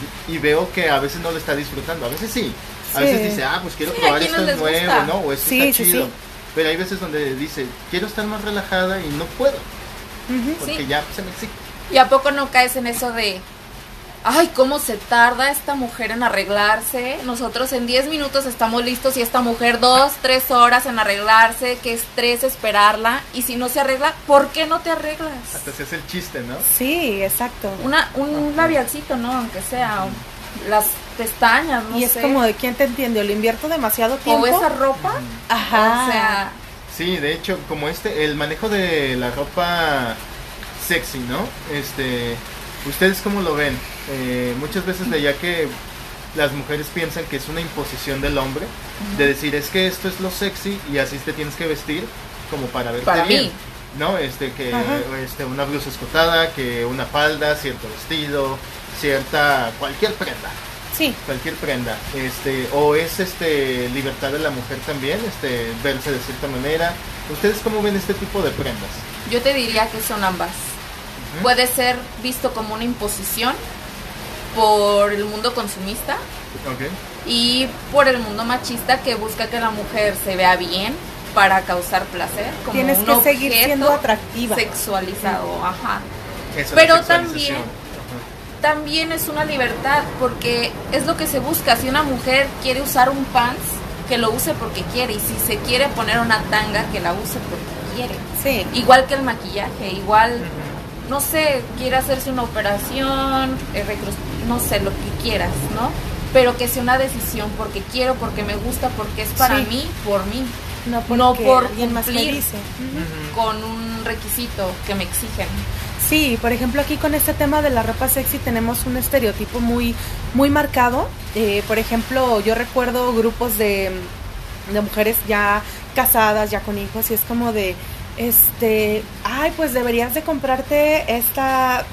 veo que a veces no lo está disfrutando. A veces sí. A veces dice ah pues quiero probar esto nuevo no o esto está chido pero hay veces donde dice quiero estar más relajada y no puedo porque ya se me exige y a poco no caes en eso de ay, cómo se tarda esta mujer en arreglarse. Nosotros en 10 minutos estamos listos y esta mujer 2, 3 horas en arreglarse, qué estrés esperarla. Y si no se arregla, ¿por qué no te arreglas? Hasta se hace el chiste, ¿no? Sí, exacto. Una, un labialcito, ¿no? Aunque sea. Las pestañas, no Y es como de quién te entiende, ¿le invierto demasiado tiempo? O esa ropa. Ajá. O sea. Sí, de hecho, como este, el manejo de la ropa sexy, ¿no? Este, ¿ustedes cómo lo ven? Eh, muchas veces veía que las mujeres piensan que es una imposición del hombre de decir es que esto es lo sexy y así te tienes que vestir como para verte para bien. Mí. ¿No? Este que este una blusa escotada, que una falda, cierto vestido, cierta cualquier prenda. Sí. Cualquier prenda. Este o es este libertad de la mujer también, este verse de cierta manera. ¿Ustedes cómo ven este tipo de prendas? Yo te diría que son ambas. Puede ser visto como una imposición por el mundo consumista y por el mundo machista que busca que la mujer se vea bien para causar placer como Tienes un que seguir siendo atractiva. sexualizado ajá. Pero también también es una libertad porque es lo que se busca. Si una mujer quiere usar un pants que lo use porque quiere. Y si se quiere poner una tanga que la use porque quiere. Sí. Igual que el maquillaje igual no sé, quiere hacerse una operación, eh, no sé, lo que quieras, ¿no? Pero que sea una decisión porque quiero, porque me gusta, porque es para mí, por mí. No, no por cumplir con un requisito que me exigen. Sí, por ejemplo aquí con este tema de la ropa sexy tenemos un estereotipo muy, muy marcado. Eh, por ejemplo, yo recuerdo grupos de, de mujeres ya casadas, ya con hijos, y es como de, este, ay, pues deberías de comprarte esta, eh,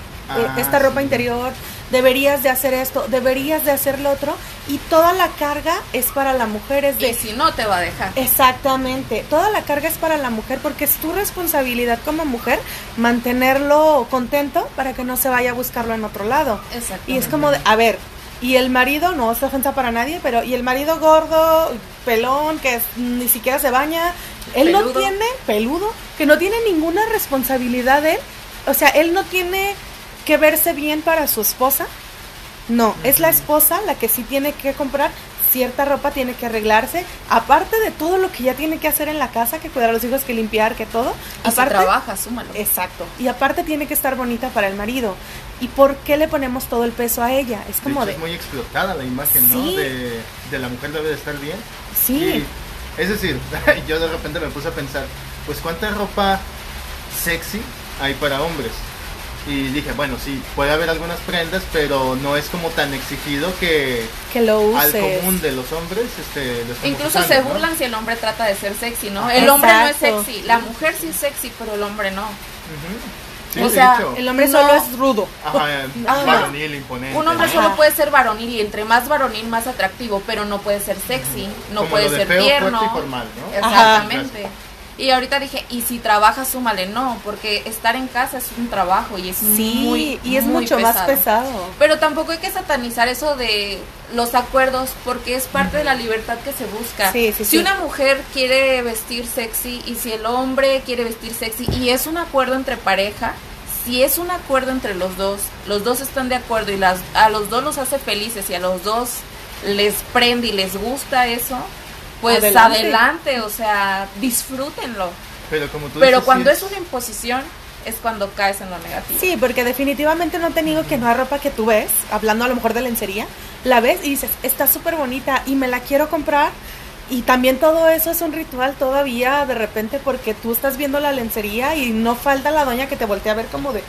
Ah, esta ropa sí. interior, deberías de hacer esto, deberías de hacer lo otro, y toda la carga es para la mujer, es de... Y si no, te va a dejar. Exactamente, toda la carga es para la mujer porque es tu responsabilidad como mujer mantenerlo contento para que no se vaya a buscarlo en otro lado. Exacto. Y es como de, a ver, y el marido, no es ofensa para nadie, pero y el marido gordo, pelón, que es- ni siquiera se baña, él no tiene, peludo, que no tiene ninguna responsabilidad él, o sea, él no tiene que verse bien para su esposa, no, es la esposa la que sí tiene que comprar cierta ropa, tiene que arreglarse, aparte de todo lo que ya tiene que hacer en la casa, que cuidar a los hijos, que limpiar, que todo, Y si aparte trabaja, súmalo. Exacto. Y aparte tiene que estar bonita para el marido. ¿Y por qué le ponemos todo el peso a ella? Es De como hecho, de... es muy explotada la imagen, ¿no? De, de la mujer debe de estar bien. Sí, Y, es decir, *laughs* yo de repente me puse a pensar, pues cuánta ropa sexy hay para hombres. Y dije, bueno, sí, puede haber algunas prendas, pero no es como tan exigido que que lo al uses. común de los hombres este, lo Incluso usando, se ¿no? burlan si el hombre trata de ser sexy, ¿no? El hombre no es sexy, la mujer sí es sexy, pero el hombre no. Sí, O sea, hecho. El hombre No. solo es rudo. Ajá, *laughs* Ajá. varonil, imponente. Un hombre solo Ajá. puede ser varonil y entre más varonil más atractivo, pero no puede ser sexy, no Como puede lo de ser feo, tierno. y formal, ¿no? Exactamente. Y ahorita dije, y si trabajas, súmale, no, porque estar en casa es un trabajo y es Sí, muy y es muy mucho más pesado. Pero tampoco hay que satanizar eso de los acuerdos porque es parte de la libertad que se busca. Sí, sí, si una mujer quiere vestir sexy y si el hombre quiere vestir sexy y es un acuerdo entre pareja, si es un acuerdo entre los dos, los dos están de acuerdo y las, a los dos los hace felices y a los dos les prende y les gusta eso, pues Adelante. adelante, o sea, disfrútenlo. Pero como tú Pero dices, cuando sí, es una imposición es cuando caes en lo negativo. Sí, porque definitivamente no te niego que no hay ropa que tú ves, hablando a lo mejor de lencería, la ves y dices, está súper bonita y me la quiero comprar. Y también todo eso es un ritual todavía de repente porque tú estás viendo la lencería y no falta la doña que te voltea a ver como de...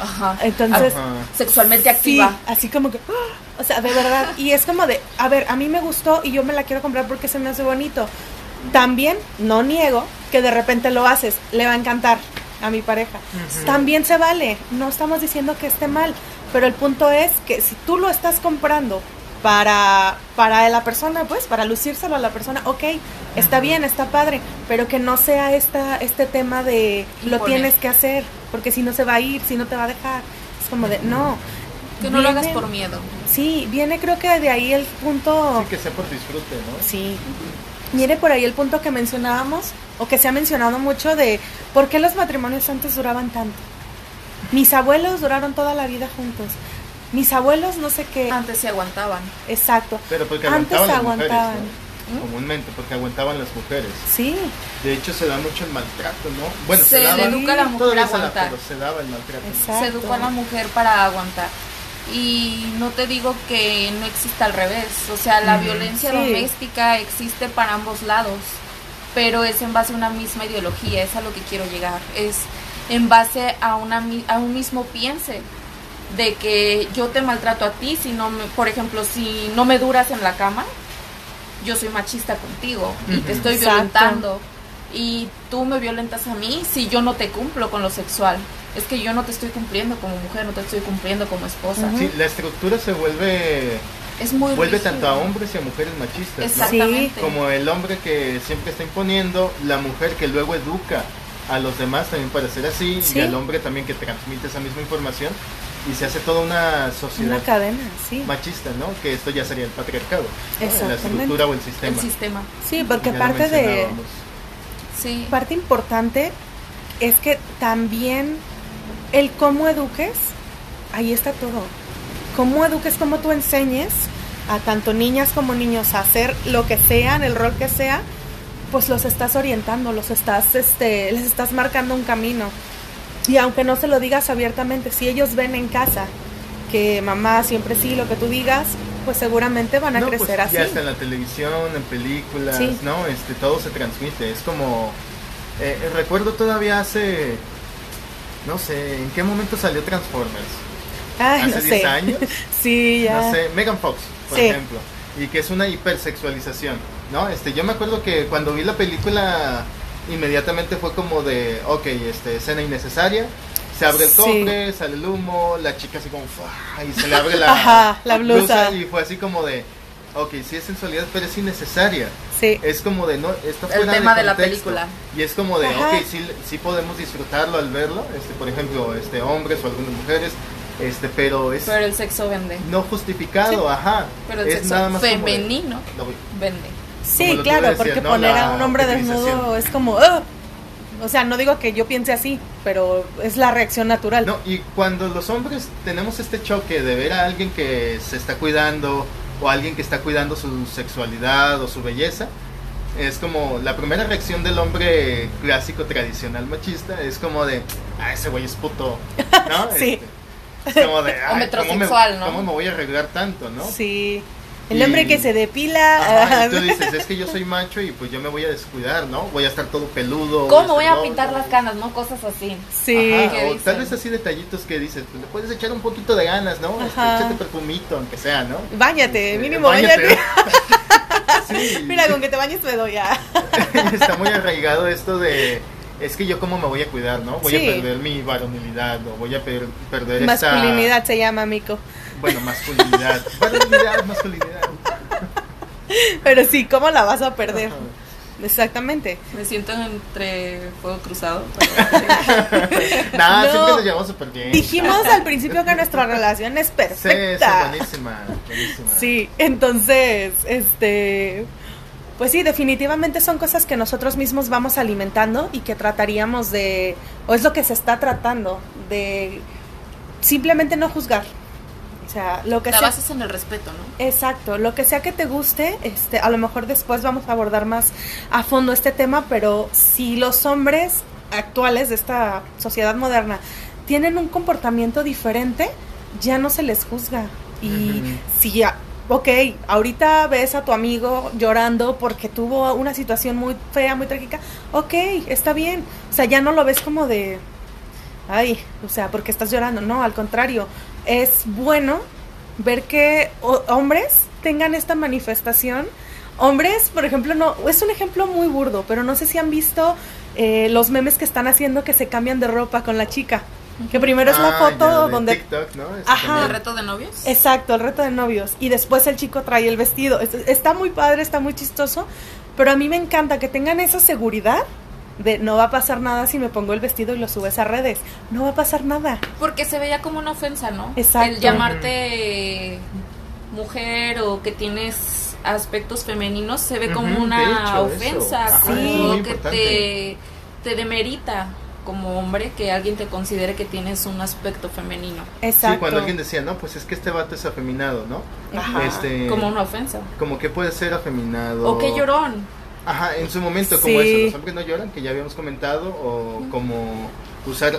Ajá. Entonces, Ajá. Sexualmente activa. Sí, así como que, ¡ah! o sea, de verdad. Y es como de, a ver, a mí me gustó y yo me la quiero comprar porque se me hace bonito. También, no niego que de repente lo haces, le va a encantar a mi pareja. También se vale, no estamos diciendo que esté mal, pero el punto es que si tú lo estás comprando para, para la persona, pues, para lucírselo a la persona, ok, está bien, está padre, pero que no sea esta, este tema de lo tienes que hacer, porque si no se va a ir, si no te va a dejar. Es como de, no. Que no lo hagas por miedo. Sí, viene creo que de ahí el punto. Sí, que sea por disfrute, ¿no? Sí. Viene por ahí el punto que mencionábamos, o que se ha mencionado mucho de por qué los matrimonios antes duraban tanto. Mis abuelos duraron toda la vida juntos. Mis abuelos no sé qué. Antes se aguantaban. Exacto. Pero porque Antes aguantaban las aguantaban. mujeres, ¿no? Comúnmente, porque aguantaban las mujeres. Sí, De hecho, se da mucho el maltrato, ¿no? Bueno, Se se, daba. le educa a la mujer a aguantar. pero se daba el maltrato. ¿no? Exacto. Se educó a la mujer para aguantar. Y no te digo que no exista al revés. O sea, la Ujú. violencia Sí. doméstica existe para ambos lados. Pero es en base a una misma ideología. Es a lo que quiero llegar. Es en base a, una, a un mismo piense. De que yo te maltrato a ti si no me, por ejemplo, si no me duras en la cama, yo soy machista contigo y te estoy Exacto. violentando. Y tú me violentas a mí si yo no te cumplo con lo sexual. Es que yo no te estoy cumpliendo como mujer, no te estoy cumpliendo como esposa. Sí, la estructura se vuelve Es muy vuelve rígido. tanto a hombres y a mujeres machistas, ¿no? Exactamente. Como el hombre que siempre está imponiendo, la mujer que luego educa a los demás también para ser así, Sí. y el hombre también que transmite esa misma información y se hace toda una sociedad una cadena, sí. machista, ¿no? Que esto ya sería el patriarcado, ¿no? la estructura o el sistema. El sistema. Sí, porque Ya parte de. Sí. parte importante es que también el cómo eduques, ahí está todo. Cómo eduques, cómo tú enseñes a tanto niñas como niños a hacer lo que sea, en el rol que sea, pues los estás orientando, los estás, este, les estás marcando un camino. Y aunque no se lo digas abiertamente, si ellos ven en casa que mamá siempre sí, lo que tú digas, pues seguramente van a No, crecer pues, así. Ya está en la televisión, en películas, Sí. ¿no? Este, todo se transmite. Es como. eh, recuerdo todavía hace no sé, ¿en qué momento salió Transformers? Ay, ¿Hace no 10 sé. años? *laughs* Sí, ya. No sé, Megan Fox, por Sí. ejemplo, y que es una hipersexualización, ¿no? Este, yo me acuerdo que cuando vi la película inmediatamente fue como de, ok, este, escena innecesaria, se abre el Sí. cofre, sale el humo, la chica así como, ¡fua! y se le abre la, *laughs* Ajá, la blusa. y fue así como de, ok, sí es sensualidad, pero es innecesaria. Sí. Es como de, no, está El fuera tema de la contexto. película. Y es como de, Ajá. ok, sí, sí podemos disfrutarlo al verlo, este, por ejemplo, este, hombres o algunas mujeres, este, pero es Pero el sexo vende. no justificado, ajá. Pero el es sexo nada más como de- femenino lo voy- vende. Sí, claro, porque ¿no? poner La a un hombre desnudo es como... "Ugh". O sea, no digo que yo piense así, pero es la reacción natural. No, y cuando los hombres tenemos este choque de ver a alguien que se está cuidando o alguien que está cuidando su sexualidad o su belleza, es como la primera reacción del hombre clásico tradicional machista es como de, ah, ese güey es puto, ¿no? *laughs* Sí. Este, es como de, *laughs* "Ay, ¿cómo me, metrosexual, ¿no? ¿cómo me voy a arreglar tanto, no? Sí. El Y- hombre que se depila... Ajá, y tú *laughs* dices, es que yo soy macho y pues yo me voy a descuidar, ¿no? Voy a estar todo peludo. ¿Cómo voy a pintar las canas, no? Cosas así. sí. Ajá, ¿Qué o tal vez así detallitos que dices, pues le puedes echar un poquito de ganas, ¿no? Este, échate perfumito, aunque sea, ¿no? Báñate, Este, mínimo báñate. báñate. *laughs* sí, Mira, con que te bañes me doy ya. *laughs* está muy arraigado esto de, es que yo cómo me voy a cuidar, ¿no? Voy Sí. a perder mi varonilidad o voy a per- perder Masculinidad se llama, Mico. bueno, masculinidad, varonilidad, masculinidad. *laughs* Pero sí, ¿cómo la vas a perder? Ajá. Exactamente. Me siento entre fuego cruzado. *laughs* *laughs* Nah, No. siempre nos llevamos súper bien. Dijimos al principio que nuestra relación es Sí, sí, perfecta. buenísima, buenísima. Sí, entonces, este, pues sí, definitivamente son cosas que nosotros mismos vamos alimentando y que trataríamos de, o es lo que se está tratando, de simplemente no juzgar. O sea, lo que La sea. base es en el respeto, ¿no? Exacto, lo que sea que te guste, este, a lo mejor después vamos a abordar más a fondo este tema, pero si los hombres actuales de esta sociedad moderna tienen un comportamiento diferente, ya no se les juzga. Y si ya, ok, ahorita ves a tu amigo llorando porque tuvo una situación muy fea, muy trágica, ok, está bien. O sea, ya no lo ves como de, ay, o sea, porque estás llorando. No, al contrario, es bueno ver que hombres tengan esta manifestación. Hombres, por ejemplo, no, es un ejemplo muy burdo, pero no sé si han visto eh, los memes que están haciendo que se cambian de ropa con la chica. Que primero es la Ah, foto de donde TikTok, ¿no? Este Ajá. ¿El reto de novios? Exacto, el reto de novios. Y después el chico trae el vestido. Es- Está muy padre, está muy chistoso. Pero a mí me encanta que tengan esa seguridad de no va a pasar nada si me pongo el vestido y lo subes a redes. No va a pasar nada. Porque se veía como una ofensa, ¿no? Exacto. El llamarte mujer o que tienes aspectos femeninos se ve como una hecho, ofensa, Ajá, como muy que te, te demerita como hombre que alguien te considere que tienes un aspecto femenino. Exacto. Sí, cuando alguien decía, no, pues es que este vato es afeminado, ¿no? Ajá. Este, Como una ofensa. como que puede ser afeminado. O que llorón. Ajá, en su momento, como eso, los hombres no lloran, que ya habíamos comentado, o como usar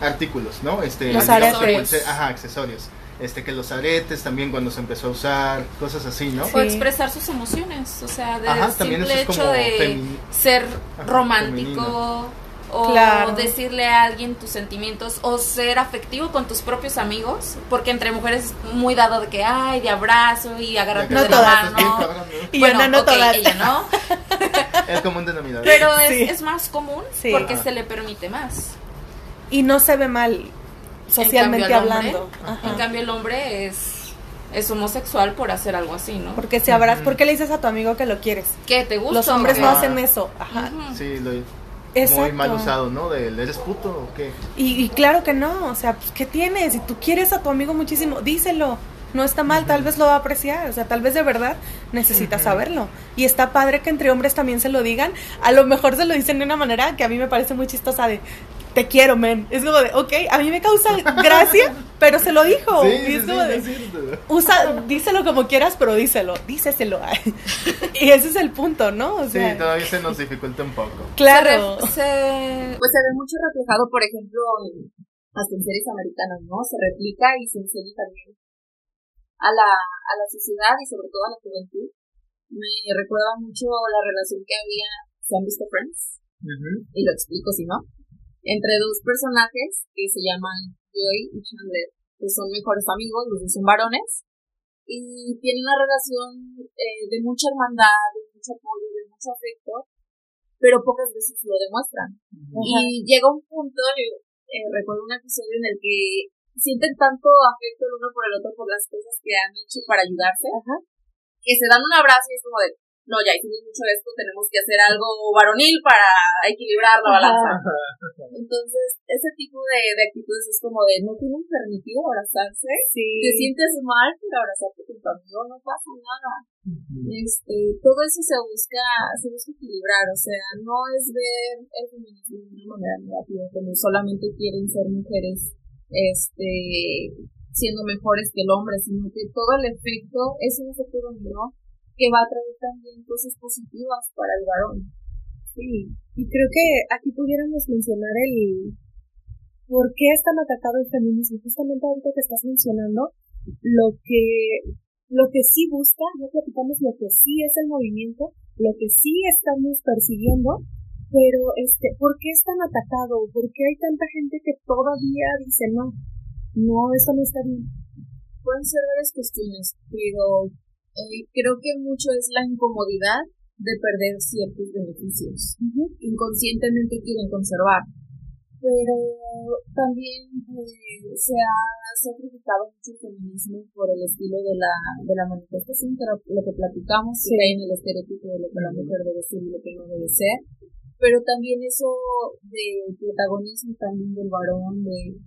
artículos, ¿no? Este, Los digamos, aretes. Ajá, accesorios. Este, que los aretes también cuando se empezó a usar, cosas así, ¿no? Sí. O expresar sus emociones, o sea, del Ajá, también simple es hecho como de ser Ajá, romántico femenino. O Claro. decirle a alguien tus sentimientos o ser afectivo con tus propios amigos, porque entre mujeres es muy dado de que ay, de abrazo y agarrarte No de todas. la mano. Y bueno, yo no, no ok, todas. ella no, *laughs* El común denominador. pero es, Sí. es más común Sí. porque Ajá. se le permite más. Y no se ve mal socialmente En cambio, el hablando. hombre-. En cambio el hombre es es homosexual por hacer algo así, ¿no? Porque si abrazas, Ujú. ¿por qué le dices a tu amigo que lo quieres? ¿Qué te gusta? Los hombres no? Ah. hacen eso. Ajá. Ujú. Sí, lo, muy mal usado, ¿no? Del, ¿eres puto o qué? Y, y claro que no, o sea, pues, ¿qué tienes? Si tú quieres a tu amigo muchísimo, díselo. No está mal, tal vez lo va a apreciar, o sea, tal vez de verdad necesitas Ujú. saberlo. Y está padre que entre hombres también se lo digan. A lo mejor se lo dicen de una manera que a mí me parece muy chistosa de, te quiero, men. Es como de, ok, a mí me causa gracia, *laughs* pero se lo dijo. Sí, Y sí, es sí, como de, usa, díselo como quieras, pero díselo, díceselo. *laughs* y ese es el punto, ¿no? O Sí, todavía se nos dificulta un poco. claro. Se, se- pues se ve mucho reflejado, por ejemplo, en, hasta en series americanas, ¿no? Se replica y se enseña también a la, a la sociedad y sobre todo a la juventud. Me recuerda mucho la relación que había, ¿se han visto Friends? Y lo explico si no. Entre dos personajes que se llaman Joy y Chandler, que son mejores amigos, los dos son varones, y tienen una relación eh, de mucha hermandad, de mucho apoyo, de mucho afecto, pero pocas veces lo demuestran. Y llega un punto, eh, recuerdo un episodio en el que sienten tanto afecto el uno por el otro por las cosas que han hecho para ayudarse, que se dan un abrazo y es como de, no, ya hicimos mucho esto, tenemos que hacer algo varonil para equilibrar la balanza. Entonces, ese tipo de, de, actitudes es como de, no tienen permitido abrazarse, te sientes mal por abrazarte con tu amigo, no pasa nada. este, todo eso se busca, se busca equilibrar, o sea, no es ver el feminismo de una manera negativa, como solamente quieren ser mujeres, este, siendo mejores que el hombre, sino que todo el efecto es un efecto dominó que va a traer también cosas positivas para el varón. Sí, y creo que aquí pudiéramos mencionar el por qué es tan atacado el feminismo. Justamente ahorita que estás mencionando lo que lo que sí busca, ya platicamos lo que sí es el movimiento, lo que sí estamos persiguiendo, pero este, ¿por qué es tan atacado? ¿Por qué hay tanta gente que todavía dice no? No, eso no está bien. Pueden ser varias cuestiones, pero eh, creo que mucho es la incomodidad de perder ciertos beneficios. Inconscientemente quieren conservar. Pero también eh, se ha sacrificado mucho el feminismo por el estilo de la, de la manifestación, pero lo que platicamos, sí. que hay en el estereotipo de lo que la mujer debe ser y lo que no debe ser. Pero también eso de protagonismo también del varón, de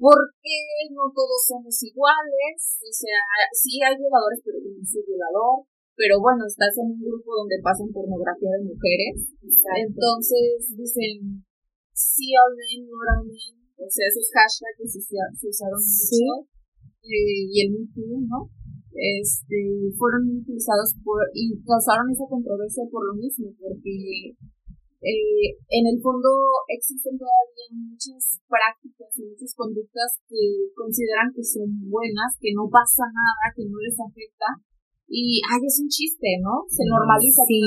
porque no todos somos iguales, o sea, sí hay violadores, pero yo no soy violador, pero bueno, estás en un grupo donde pasan pornografía de mujeres, entonces dicen, sí all men, no o sea, esos hashtags que se, usaron mucho, eh, y el Me ¿no? Este, fueron utilizados por, y causaron esa controversia por lo mismo, porque eh, en el fondo existen todavía muchas prácticas y muchas conductas que consideran que son buenas, que no pasa nada, que no les afecta. Y, ay, es un chiste, ¿no? Se normaliza. Sí.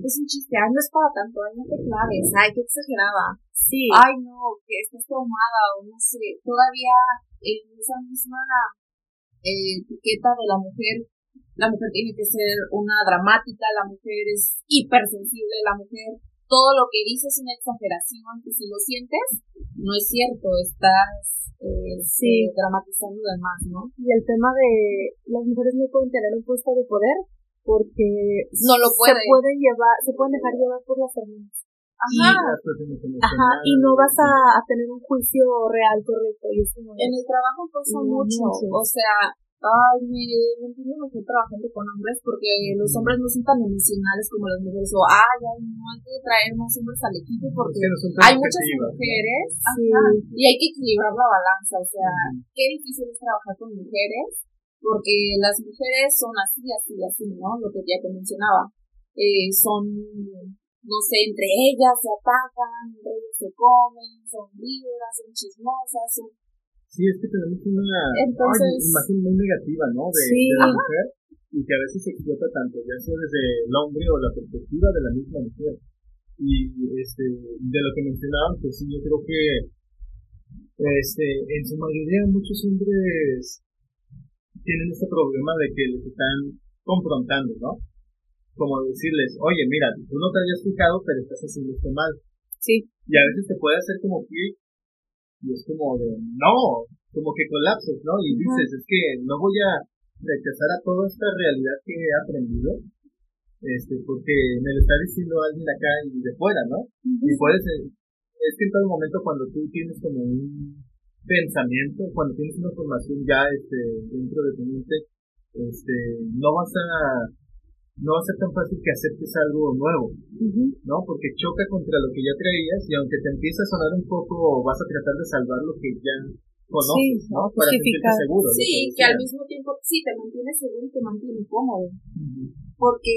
Es un chiste, ay, no es para tanto, ay, no te claves, ay, qué exagerada. Sí. Ay, no, que estás traumada, o no sé. Todavía en esa misma eh, etiqueta de la mujer la mujer tiene que ser una dramática, la mujer es hipersensible, la mujer todo lo que dices es una exageración, que si lo sientes, no es cierto, estás eh, sí. dramatizando de más, ¿no? Y el tema de las mujeres no pueden tener un puesto de poder porque no lo pueden. se pueden llevar, se pueden dejar llevar por las hormonas. Ajá. Ajá, y no vas a, tener un juicio real correcto. Y en el trabajo pasa mucho, o sea, ay, me, entiendo mejor trabajando con hombres porque los hombres no son tan emocionales como las mujeres, o ay, ay no hay que traer más hombres al equipo porque hay muchas mujeres y hay que equilibrar la balanza, o sea, qué difícil es trabajar con mujeres porque las mujeres son así, así, así, ¿no? Lo que ya te mencionaba. Eh, son, no sé, entre ellas se atacan, entre ellas se comen, son víboras, son chismosas, son Sí, es que tenemos una imagen muy negativa, ¿no? De, la mujer y que a veces se explota tanto, ya sea desde el hombre o la perspectiva de la misma mujer. Y este, de lo que mencionaban, pues sí, yo creo que este, en su mayoría muchos hombres tienen este problema de que les están confrontando, ¿no? Como decirles, oye, mira, tú no te habías fijado, pero estás haciendo esto mal. Sí. Y a veces te puede hacer como clic y es como de, no, como que colapsas, ¿no? Y dices, es que no voy a rechazar a toda esta realidad que he aprendido, este, porque me lo está diciendo alguien acá y de fuera, ¿no? Y puedes, es que en todo momento cuando tú tienes como un pensamiento, cuando tienes una formación ya este, dentro de tu mente, este, no vas a no va a ser tan fácil que aceptes algo nuevo, ¿no? Porque choca contra lo que ya creías y aunque te empiece a sonar un poco, vas a tratar de salvar lo que ya conoces, ¿no? Para sentirte seguro. Sí, que, al mismo tiempo, sí, te mantiene seguro y te mantiene cómodo. Porque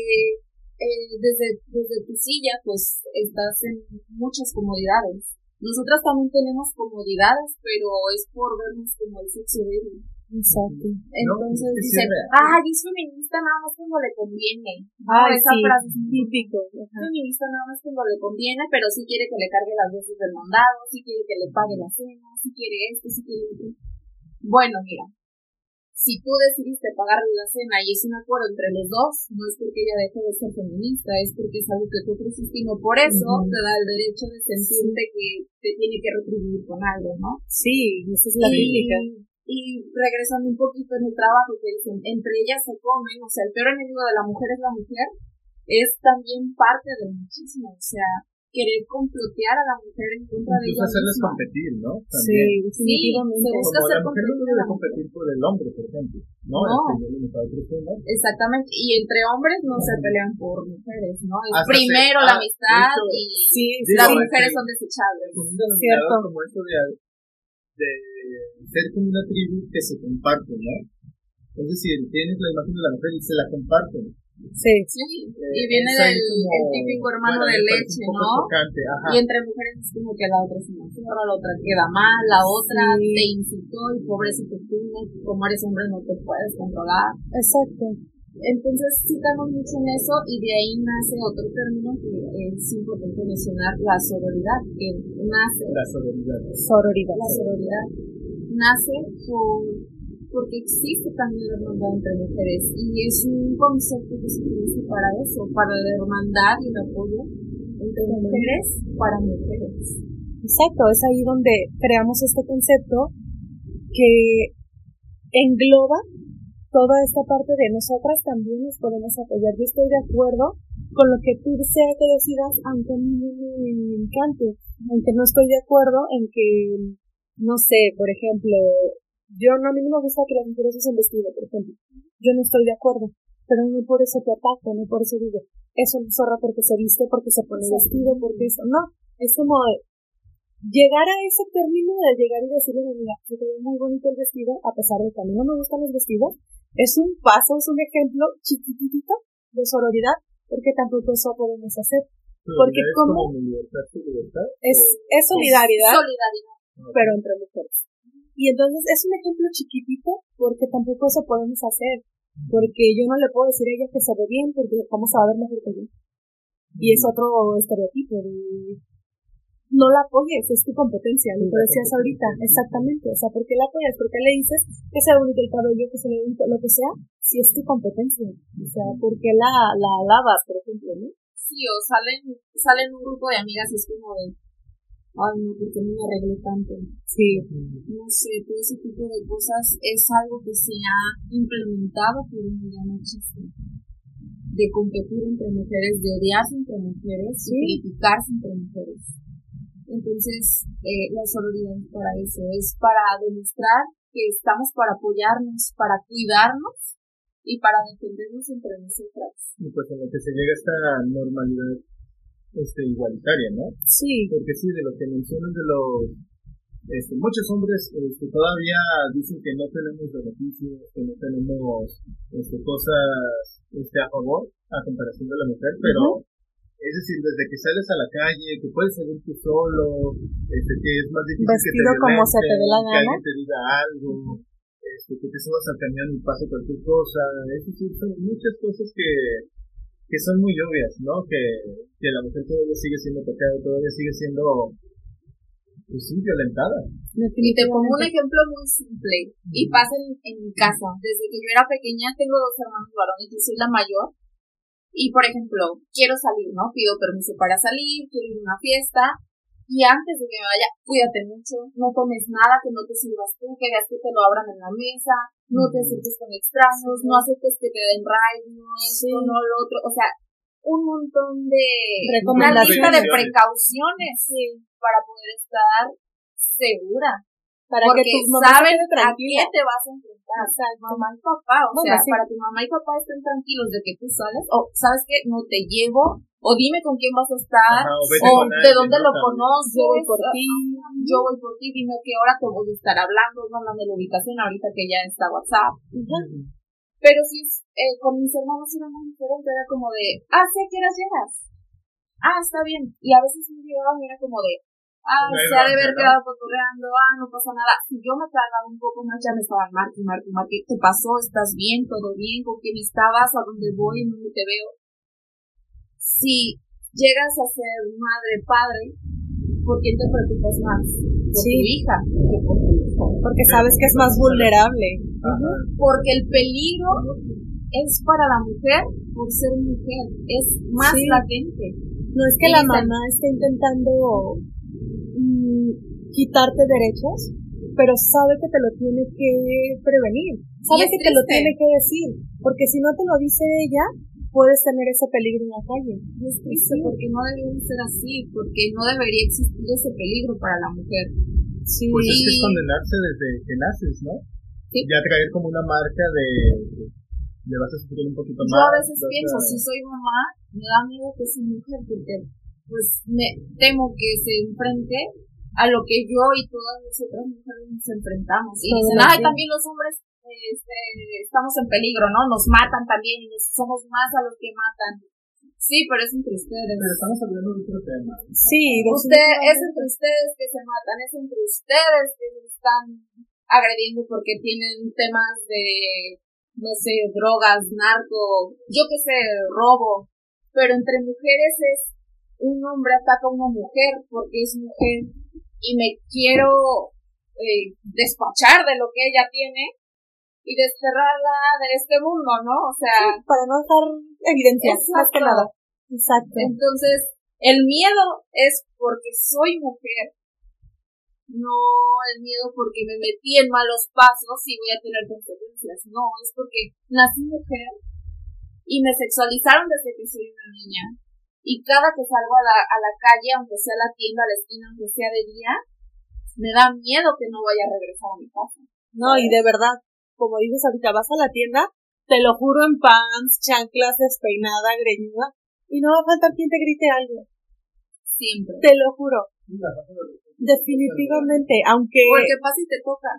eh, desde, desde tu silla, pues, estás en muchas comodidades. Nosotras también tenemos comodidades, pero es por vernos como el sexo débil. Exacto. Entonces es que dicen, sí es feminista nada más cuando le conviene. Ay, esa sí, frase es típico. Es feminista nada más cuando le conviene, pero sí quiere que le cargue las veces del mandado, sí quiere que le pague la cena, sí quiere esto, sí quiere otro. Bueno, mira, si tú decidiste pagarle la cena y es un acuerdo entre los dos, no es porque ella deje de ser feminista, es porque es algo que tú ofreciste y no por eso Ujú. te da el derecho de sentirte que te tiene que retribuir con algo, ¿no? Sí, esa es la y, típica. Y regresando un poquito en el trabajo que dicen, entre ellas se comen, o sea, el peor enemigo de la mujer es la mujer, es también parte del machismo, o sea, querer complotear a la mujer en contra de ella hacerlas misma. competir, ¿no? Sí, definitivamente. se busca Como hacer la mujer no competir debe competir por el hombre, por ejemplo. No, No. es que yo le meto a otros temas. Exactamente, y entre hombres no se pelean por mujeres, ¿no? Es primero se- la ah, amistad eso. y Sí, Digo, las es mujeres que- son desechables. Cierto. como esto de, de ser como una tribu que se comparte, ¿no? Es decir, tienes la imagen de la mujer y se la comparten. sí. Sí, y Eh, viene del como- el típico hermano bueno, de leche, ¿no? ajá. Y entre mujeres es como que la otra es una zorra, la otra queda mal, la otra Sí. te incitó y pobrecito tú, como eres hombre no te puedes controlar. Exacto. Entonces citamos mucho en eso y de ahí nace otro término que es importante mencionar, la sororidad, que nace, La sororidad. Sororidad. la sororidad nace por, porque existe también la hermandad entre mujeres y es un concepto que se utiliza para eso, para la hermandad y el apoyo entre mujeres para mujeres. Exacto, es ahí donde creamos este concepto que engloba toda esta parte de nosotras también nos podemos apoyar. Yo estoy de acuerdo con lo que tú sea que decidas, aunque a mí me encante, aunque no estoy de acuerdo en que, no sé, por ejemplo, yo no, a mí no me gusta que las mujeres usen vestido, por ejemplo. Yo no estoy de acuerdo, pero no por eso te ataco, no por eso digo, eso no zorra porque se viste, porque se pone vestido, porque eso, no, es como llegar a ese término de llegar y decirle, mira, que te ve muy bonito el vestido, a pesar de que a mí no me gustan los vestidos, es un paso, es un ejemplo chiquitito de sororidad, porque tampoco eso podemos hacer. Porque es como- libertad. Es, es solidaridad, Solidaridad. pero entre mujeres. Y entonces es un ejemplo chiquitito porque tampoco eso podemos hacer. Porque yo no le puedo decir a ella que se ve bien porque cómo se va a ver mejor que yo. Y es otro estereotipo de no la apoyes, es tu competencia, lo que decías ahorita, exactamente. O sea, ¿por qué la apoyas? ¿Por qué le dices que sea bonito el cabello, que se le bonito lo que sea? Si es tu competencia. O sea, ¿por qué la, la alabas, por ejemplo, no? Sí, o salen, salen un grupo de amigas y es como de, ay no, porque no me arreglé tanto. Sí. No sé, todo ese tipo de cosas es algo que se ha implementado por un idea machista. De competir entre mujeres, de odiarse entre mujeres, Sí. de criticarse entre mujeres. Entonces, eh, la sororidad es para eso, es para demostrar que estamos para apoyarnos, para cuidarnos y para defendernos entre nosotras. Y pues en lo que se llega a esta normalidad este, igualitaria, ¿no? Sí. Porque sí, de lo que mencionas de los... Este, muchos hombres este, todavía dicen que no tenemos beneficios, que no tenemos este, cosas este, a favor a comparación de la mujer, pero es decir, desde que sales a la calle, que puedes salir tú solo, este, que es más difícil que te Vestido como se te dé la violenten, que gana. alguien te diga algo, este, que te subas al camión y pase cualquier cosa, es decir, son muchas cosas que, que son muy obvias, ¿no? Que, que la mujer todavía sigue siendo tocada, todavía sigue siendo, pues sí, violentada. Y te pongo un ejemplo muy simple. Y pasa en, en mi casa. Desde que yo era pequeña, tengo dos hermanos varones, yo soy la mayor. Y por ejemplo, quiero salir, ¿no? Pido permiso para salir, quiero ir a una fiesta. Y antes de que me vaya, cuídate mucho, no tomes nada que no te sirvas tú, que veas que te lo abran en la mesa, no te acerques con extraños, no aceptes que te den ride, no esto, Sí. no lo otro. O sea, un montón de... Una lista de precauciones para poder estar segura Para porque que se quede a quién te vas a enfrentar. Mamá y papá, o Bueno, sea, sí. para que mamá y papá estén tranquilos de que tú sales, o sabes que no te llevo, o dime con quién vas a estar, Ajá, o o de dónde ¿no? lo conoces, Yo voy por ti. yo voy por ti, dime qué hora te voy a estar hablando, mándame la ubicación ahorita que ya está WhatsApp. Pero sí, eh, con mis hermanos era muy diferente, era como de, ah, sí, ¿a qué horas llegas? Ah, está bien. Y a veces me llegaban y era como de, ah, se ha de haber quedado cotorreando, ah, no pasa nada. Si yo me tardaba un poco más, ya me estaban marque, marque, marque, ¿qué pasó? ¿Estás bien? ¿Todo bien? ¿Con quién estabas? ¿A dónde voy? ¿En dónde te veo? Si llegas a ser madre, padre, ¿por quién te preocupas más? Por Sí. tu hija que por tu hijo. Porque sabes que es más vulnerable. Ajá. Porque el peligro es para la mujer por ser mujer, es más Sí. latente. No es que Sí, la mamá esté intentando quitarte derechos, pero sabe que te lo tiene que prevenir. Sabe que te lo tiene que decir. Porque si no te lo dice ella, puedes tener ese peligro en la calle. Y es triste porque no debería ser así, porque no debería existir ese peligro para la mujer. Sí. Pues es que es Y- condenarse desde que naces, ¿no? Sí. Ya traer como una marca de. Le vas a sufrir un poquito Yo más. a veces pienso, a- si soy mamá, me da miedo que sea mujer, porque pues me temo que se enfrente a lo que yo y todas las otras mujeres nos enfrentamos. Y dicen, ay, también los hombres este, estamos en peligro, ¿no? Nos matan también y nos- somos más a los que matan. Sí, pero es entre ustedes. Pero estamos hablando de otro tema. Sí, Usted, es entre ustedes que se matan, es entre ustedes que se están agrediendo porque tienen temas de, no sé, drogas, narco, yo qué sé, robo. Pero entre mujeres es un hombre ataca a una mujer porque es mujer y me quiero eh, despachar de lo que ella tiene y desterrarla de este mundo, ¿no? O sea, para no dejar evidencia, más que nada. Exacto. Entonces, el miedo es porque soy mujer, no el miedo porque me metí en malos pasos y voy a tener consecuencias. No, es porque nací mujer y me sexualizaron desde que soy una niña. Y cada que salgo a la, a la calle, aunque sea a la tienda, a la esquina, aunque sea de día, me da miedo que no vaya a regresar a mi casa. No, y de verdad, como dices ahorita, vas a la tienda, te lo juro en pants, chanclas, despeinada, greñuda, y no va a faltar quien te grite algo. Siempre. Te lo juro. Definitivamente, aunque Porque pasa y te toca.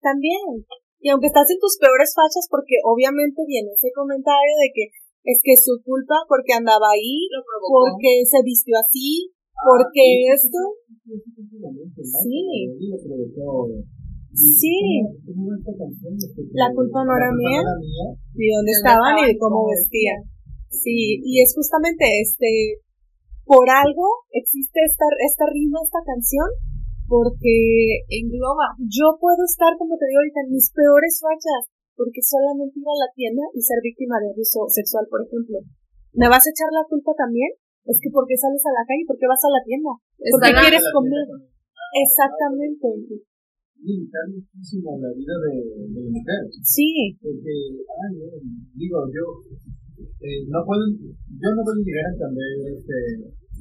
también, y aunque estás en tus peores fachas, porque obviamente viene ese comentario de que es que es su culpa porque andaba ahí, porque se vistió así, Ah, porque esto, sí, sí, La culpa no era mía. y dónde ¿Dónde estaban y estaban de cómo vestían. Sí, y es justamente este, por algo existe esta, esta rima, esta canción, porque Engloba. yo puedo estar, como te digo ahorita, en mis peores fachas, porque solamente ir a la tienda y ser víctima de abuso sexual, por ejemplo. ¿Me vas a echar la culpa también? Es que porque sales a la calle, porque vas a la tienda, porque quieres comer. tienda Exactamente. limitar muchísimo la vida de, de la mujer. Sí, Porque, ay, no, digo, yo eh, no puedo, yo no puedo llegar a entender este,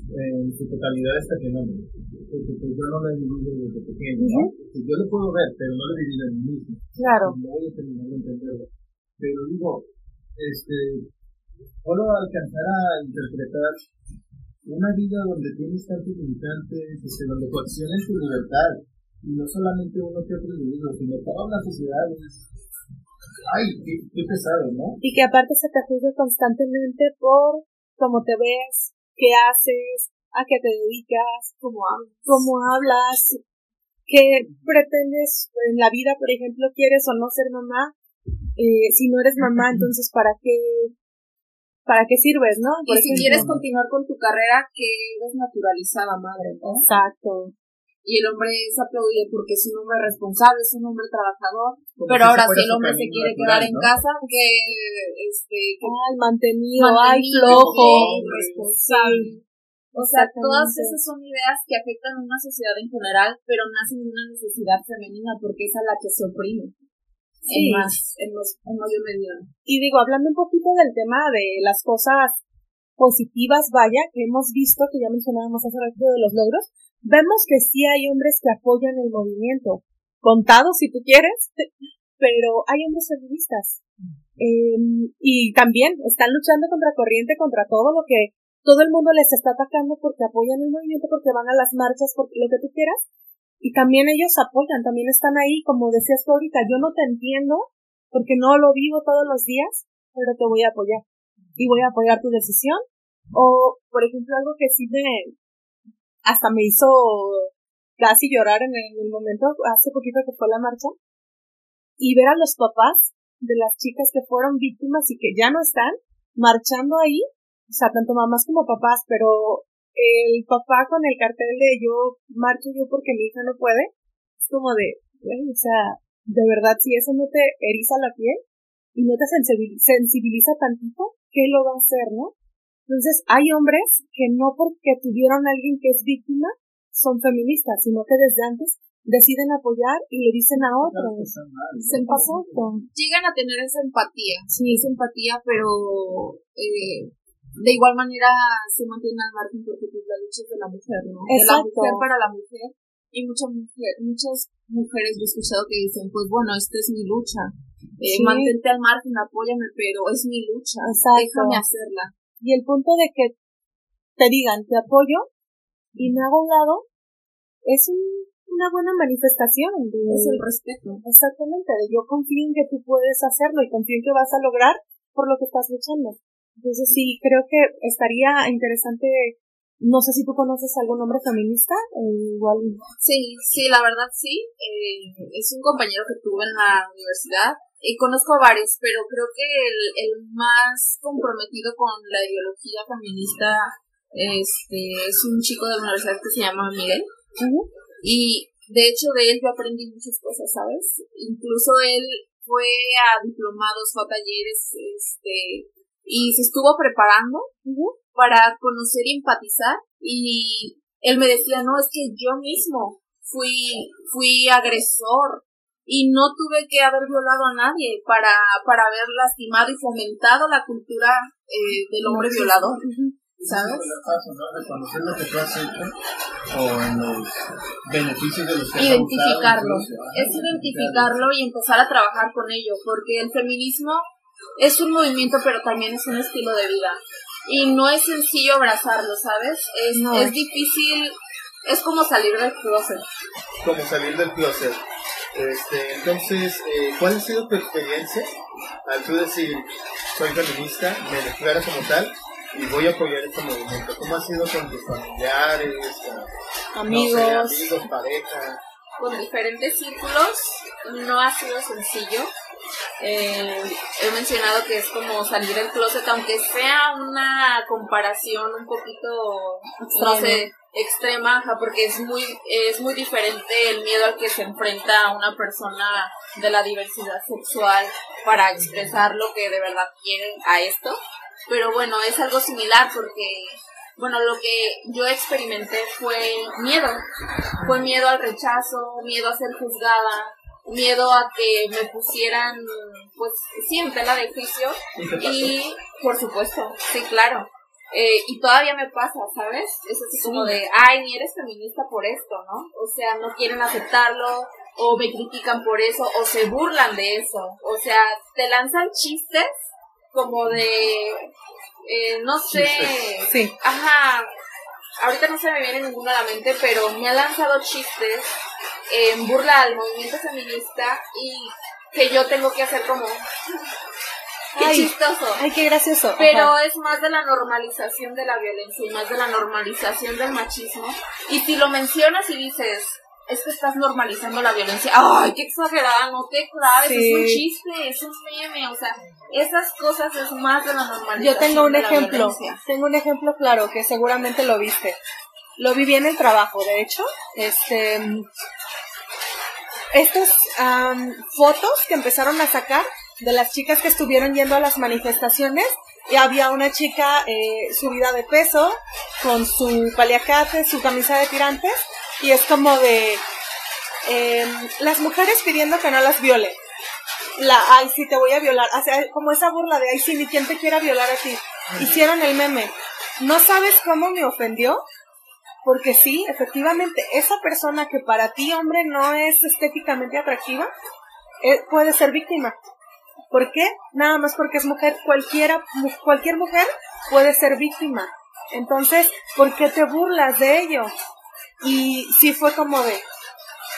en su totalidad este fenómeno. Porque pues, yo no lo he vivido desde pequeño, ¿no? Pues, Yo lo puedo ver, pero no lo he vivido en mí mismo. claro. No voy a terminar de entenderlo. Pero digo, este, puedo alcanzar a interpretar una vida donde tienes tantos limitantes, este, donde coaccionas tu libertad, y no solamente uno que otro individuo, sino toda una sociedad. Es, ay, qué, qué pesado, ¿no? Y que aparte se te juzga constantemente por cómo te ves, qué haces, a qué te dedicas, Como hablas. cómo hablas, qué pretendes en la vida, por ejemplo, quieres o no ser mamá. Eh, si no eres mamá, entonces ¿para qué, para qué sirves, no? Y Por si ejemplo. quieres continuar con tu carrera, que eres naturalizada madre, ¿no? Exacto. Y el hombre es aplaudido porque es un hombre responsable, es un hombre trabajador. Como pero si ahora, si el hombre se quiere natural, quedar en ¿no? casa, que, este, que Ay, mantenido, ay, flojo. responsable. O sea, todas esas son ideas que afectan a una sociedad en general, pero nacen de una necesidad femenina porque es a la que se oprime. Sí. En más, en más, en mayor medida. Y digo, hablando un poquito del tema de las cosas positivas, vaya, que hemos visto, que ya mencionábamos hace rato de los logros, vemos que sí hay hombres que apoyan el movimiento, contados si tú quieres, *laughs* pero hay hombres feministas. Eh, y también están luchando contra corriente, contra todo lo que todo el mundo les está atacando porque apoyan el movimiento, porque van a las marchas, porque lo que tú quieras. Y también ellos apoyan, también están ahí, como decías tú ahorita, yo no te entiendo porque no lo vivo todos los días, pero te voy a apoyar. Y voy a apoyar tu decisión. O, por ejemplo, algo que sí me, hasta me hizo casi llorar en el, en el momento, hace poquito que fue la marcha, y ver a los papás de las chicas que fueron víctimas y que ya no están marchando ahí, o sea, tanto mamás como papás, pero el papá con el cartel de yo marcho yo porque mi hija no puede, es como de, o sea, de verdad, si eso no te eriza la piel y no te sensibiliza tantito, ¿qué lo va a hacer, no? Entonces, hay hombres que no porque tuvieron a alguien que es víctima son feministas, sino que desde antes deciden apoyar y le dicen a otros. Se pasó Llegan a tener esa empatía, sí, esa empatía, pero eh, de igual manera se mantiene al margen porque pues, la lucha es de la mujer, ¿no? De la mujer para la mujer. Y muchas mujer, muchas mujeres yo he escuchado que dicen, pues bueno, esta es mi lucha. Eh, Mantente al margen, apóyame, pero es mi lucha. Déjame hacerla. Y el punto de que te digan, te apoyo y me hago un lado, es una buena manifestación. De, es el respeto. Exactamente, de yo confío en que tú puedes hacerlo y confío en que vas a lograr por lo que estás luchando. Entonces sí, creo que estaría interesante, no sé si tú conoces algún hombre feminista, eh, igual. Sí, sí, la verdad sí. Eh, es un compañero que tuve en la universidad y conozco varios, pero creo que el, el más comprometido con la ideología feminista este, es un chico de la universidad que se llama Miguel. Y de hecho de él yo aprendí muchas cosas, ¿sabes? Incluso él fue a diplomados, fue a talleres, este, y se estuvo preparando para conocer y empatizar y él me decía, no, es que yo mismo fui, fui agresor y no tuve que haber violado a nadie para, para haber lastimado y fomentado la cultura eh, del hombre violador. ¿Sabes? Reconocer lo que tú has hecho o en los beneficios de los que Identificarlo. Es identificarlo y empezar a trabajar con ello, porque el feminismo es un movimiento, pero también es un estilo de vida. Y no es sencillo abrazarlo, ¿sabes? Es, es difícil, es como salir del closet. Como salir del closet. Este, entonces, eh, ¿cuál ha sido tu experiencia al tú decir, soy feminista, me declaro como tal y voy a apoyar este movimiento? ¿Cómo ha sido con tus familiares, amigos, amigos pareja? Con diferentes círculos no ha sido sencillo eh, he mencionado que es como salir del closet, aunque sea una comparación un poquito, no sé, extrema, porque es muy, es muy diferente el miedo al que se enfrenta una persona de la diversidad sexual para expresar lo que de verdad quiere a esto. Pero bueno, es algo similar porque, bueno, lo que yo experimenté fue miedo. Fue miedo al rechazo, miedo a ser juzgada, miedo a que me pusieran, pues sí, en tela de juicio. Y, por supuesto, sí, claro. Eh, y todavía me pasa, ¿sabes? Es así como de, ay, ni eres feminista por esto, ¿no? O sea, no quieren aceptarlo, o me critican por eso, o se burlan de eso. O sea, te lanzan chistes como de, eh, no sé, sí. ajá, ahorita no se me viene ninguno a la mente, pero me ha lanzado chistes en burla al movimiento feminista y que yo tengo que hacer como qué chistoso. Ay, qué gracioso. Pero es más de la normalización de la violencia y más de la normalización del machismo. Y si lo mencionas y dices, es que estás normalizando la violencia. Ay, qué exagerada, no te claves, es un chiste, es un meme, o sea, esas cosas es más de la normalización. Yo tengo un ejemplo, tengo un ejemplo claro que seguramente lo viste. Lo viví en el trabajo, de hecho, este estas fotos que empezaron a sacar de las chicas que estuvieron yendo a las manifestaciones y había una chica eh, subida de peso con su paliacate, su camisa de tirantes y es como de em, las mujeres pidiendo que no las viole. La, ay, sí, te voy a violar. O sea, como esa burla de, ay, sí, ni quien te quiera violar a ti. Hicieron el meme. ¿No sabes cómo me ofendió? Porque sí, efectivamente, esa persona que para ti, hombre, no es estéticamente atractiva, eh, puede ser víctima. ¿Por qué? Nada más porque es mujer. Cualquiera, cualquier mujer puede ser víctima. Entonces, ¿por qué te burlas de ello? Y sí fue como de,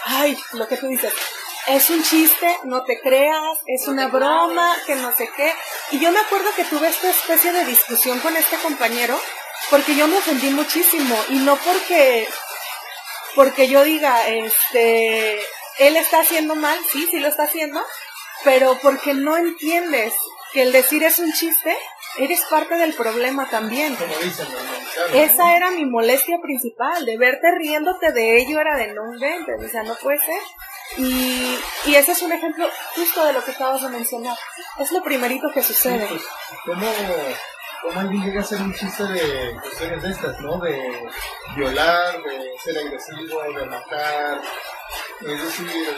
ay, lo que tú dices, es un chiste, no te creas, es una broma, que no sé qué. Y yo me acuerdo que tuve esta especie de discusión con este compañero porque yo me ofendí muchísimo y no porque porque yo diga, este, él está haciendo mal, sí, sí lo está haciendo, pero porque no entiendes que el decir es un chiste, eres parte del problema también. Como dicen, ¿no? Esa era mi molestia principal, de verte riéndote de ello era de no inventes, o sea, no puede ser. Y, y ese es un ejemplo justo de lo que acabas de mencionar. Es lo primerito que sucede. Pues, ¿cómo, ¿Cómo alguien llega a hacer un chiste de cuestiones de estas, no? De violar, de ser agresivo, de matar. Es decir,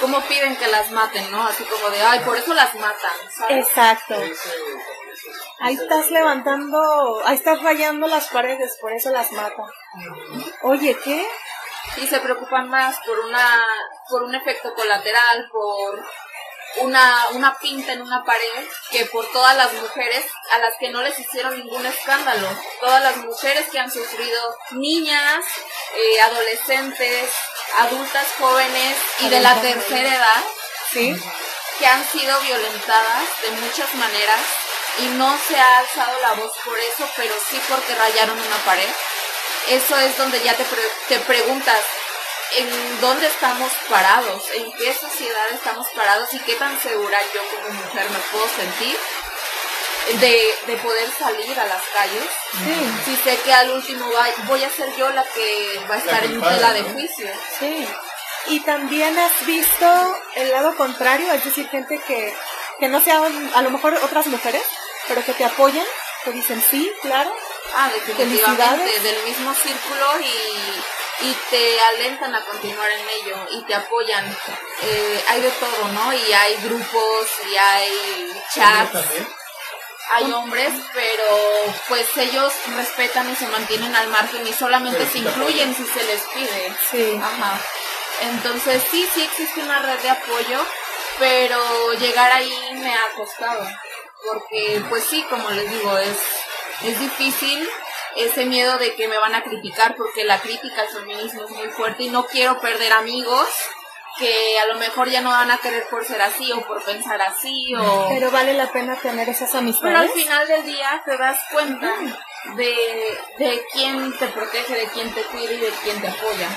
¿Cómo piden que las maten, no? Así como de, ay, por eso las matan, ¿sabes? Exacto. ese, como Ahí estás levantando, ahí estás rayando las paredes, por eso las mata. Oye, ¿qué? y se preocupan más por una por un efecto colateral, por una, una pinta en una pared, que por todas las mujeres a las que no les hicieron ningún escándalo. Todas las mujeres que han sufrido, niñas, eh, adolescentes, adultas jóvenes y de la tercera edad, ¿Sí? que han sido violentadas de muchas maneras y no se ha alzado la voz por eso, pero sí porque rayaron una pared. Eso es donde ya te, pre- te preguntas en dónde estamos parados, en qué sociedad estamos parados y qué tan segura yo como mujer me puedo sentir de, de poder salir a las calles. Sí, Si sé que al último va- voy a ser yo la que va a estar en tela de ¿no? juicio. sí. Y también has visto el lado contrario, es decir, gente que, que no sean a lo mejor otras mujeres, pero que te apoyan, que dicen sí, claro, Ah, definitivamente, Felicidades. del mismo círculo y, y te alentan a continuar en ello y te apoyan. Eh, hay de todo, ¿no? Y hay grupos y hay chats, también. hay hombres, pero pues ellos respetan y se mantienen al margen y solamente Pero se incluyen si se les pide. sí. Ajá. Entonces sí, sí existe una red de apoyo, pero llegar ahí me ha costado. Porque pues sí, como les digo, es, es difícil ese miedo de que me van a criticar porque la crítica al feminismo es muy fuerte y no quiero perder amigos que a lo mejor ya no van a querer por ser así o por pensar así o... Pero vale la pena tener esas Pero al amistades. final del día te das cuenta de, de quién te protege, de quién te cuida y de quién te apoya.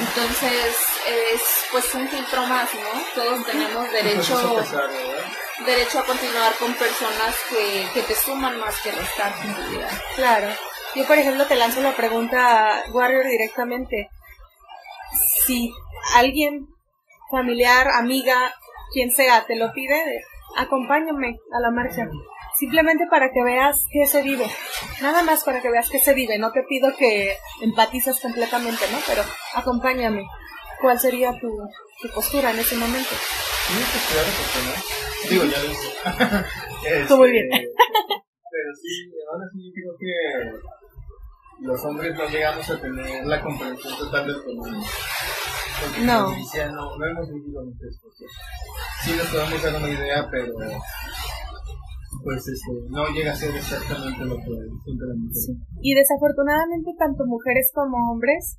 Entonces es pues un filtro más, ¿no? Todos tenemos Pues derecho, derecho a continuar con personas que, que te suman más que restar en tu vida. Claro. Yo, por ejemplo, te lanzo la pregunta, Warrior, directamente. Si alguien, familiar, amiga, quien sea, te lo pide, acompáñame a la marcha. Simplemente para que veas qué se vive. Nada más para que veas qué se vive. No te pido que empatices completamente, ¿no? Pero acompáñame. ¿Cuál sería tu, tu postura en ese momento? Claro, porque no. Digo, ya lo hice. *laughs* Tú muy bien. Pero sí, ahora sí yo creo que los hombres no llegamos a tener la comprensión total del fenómeno. Porque No. no, no hemos vivido muchas cosas. Sí nos podemos dar una idea, pero pues este, no llega a ser exactamente lo que siente la mujer. Y desafortunadamente, tanto mujeres como hombres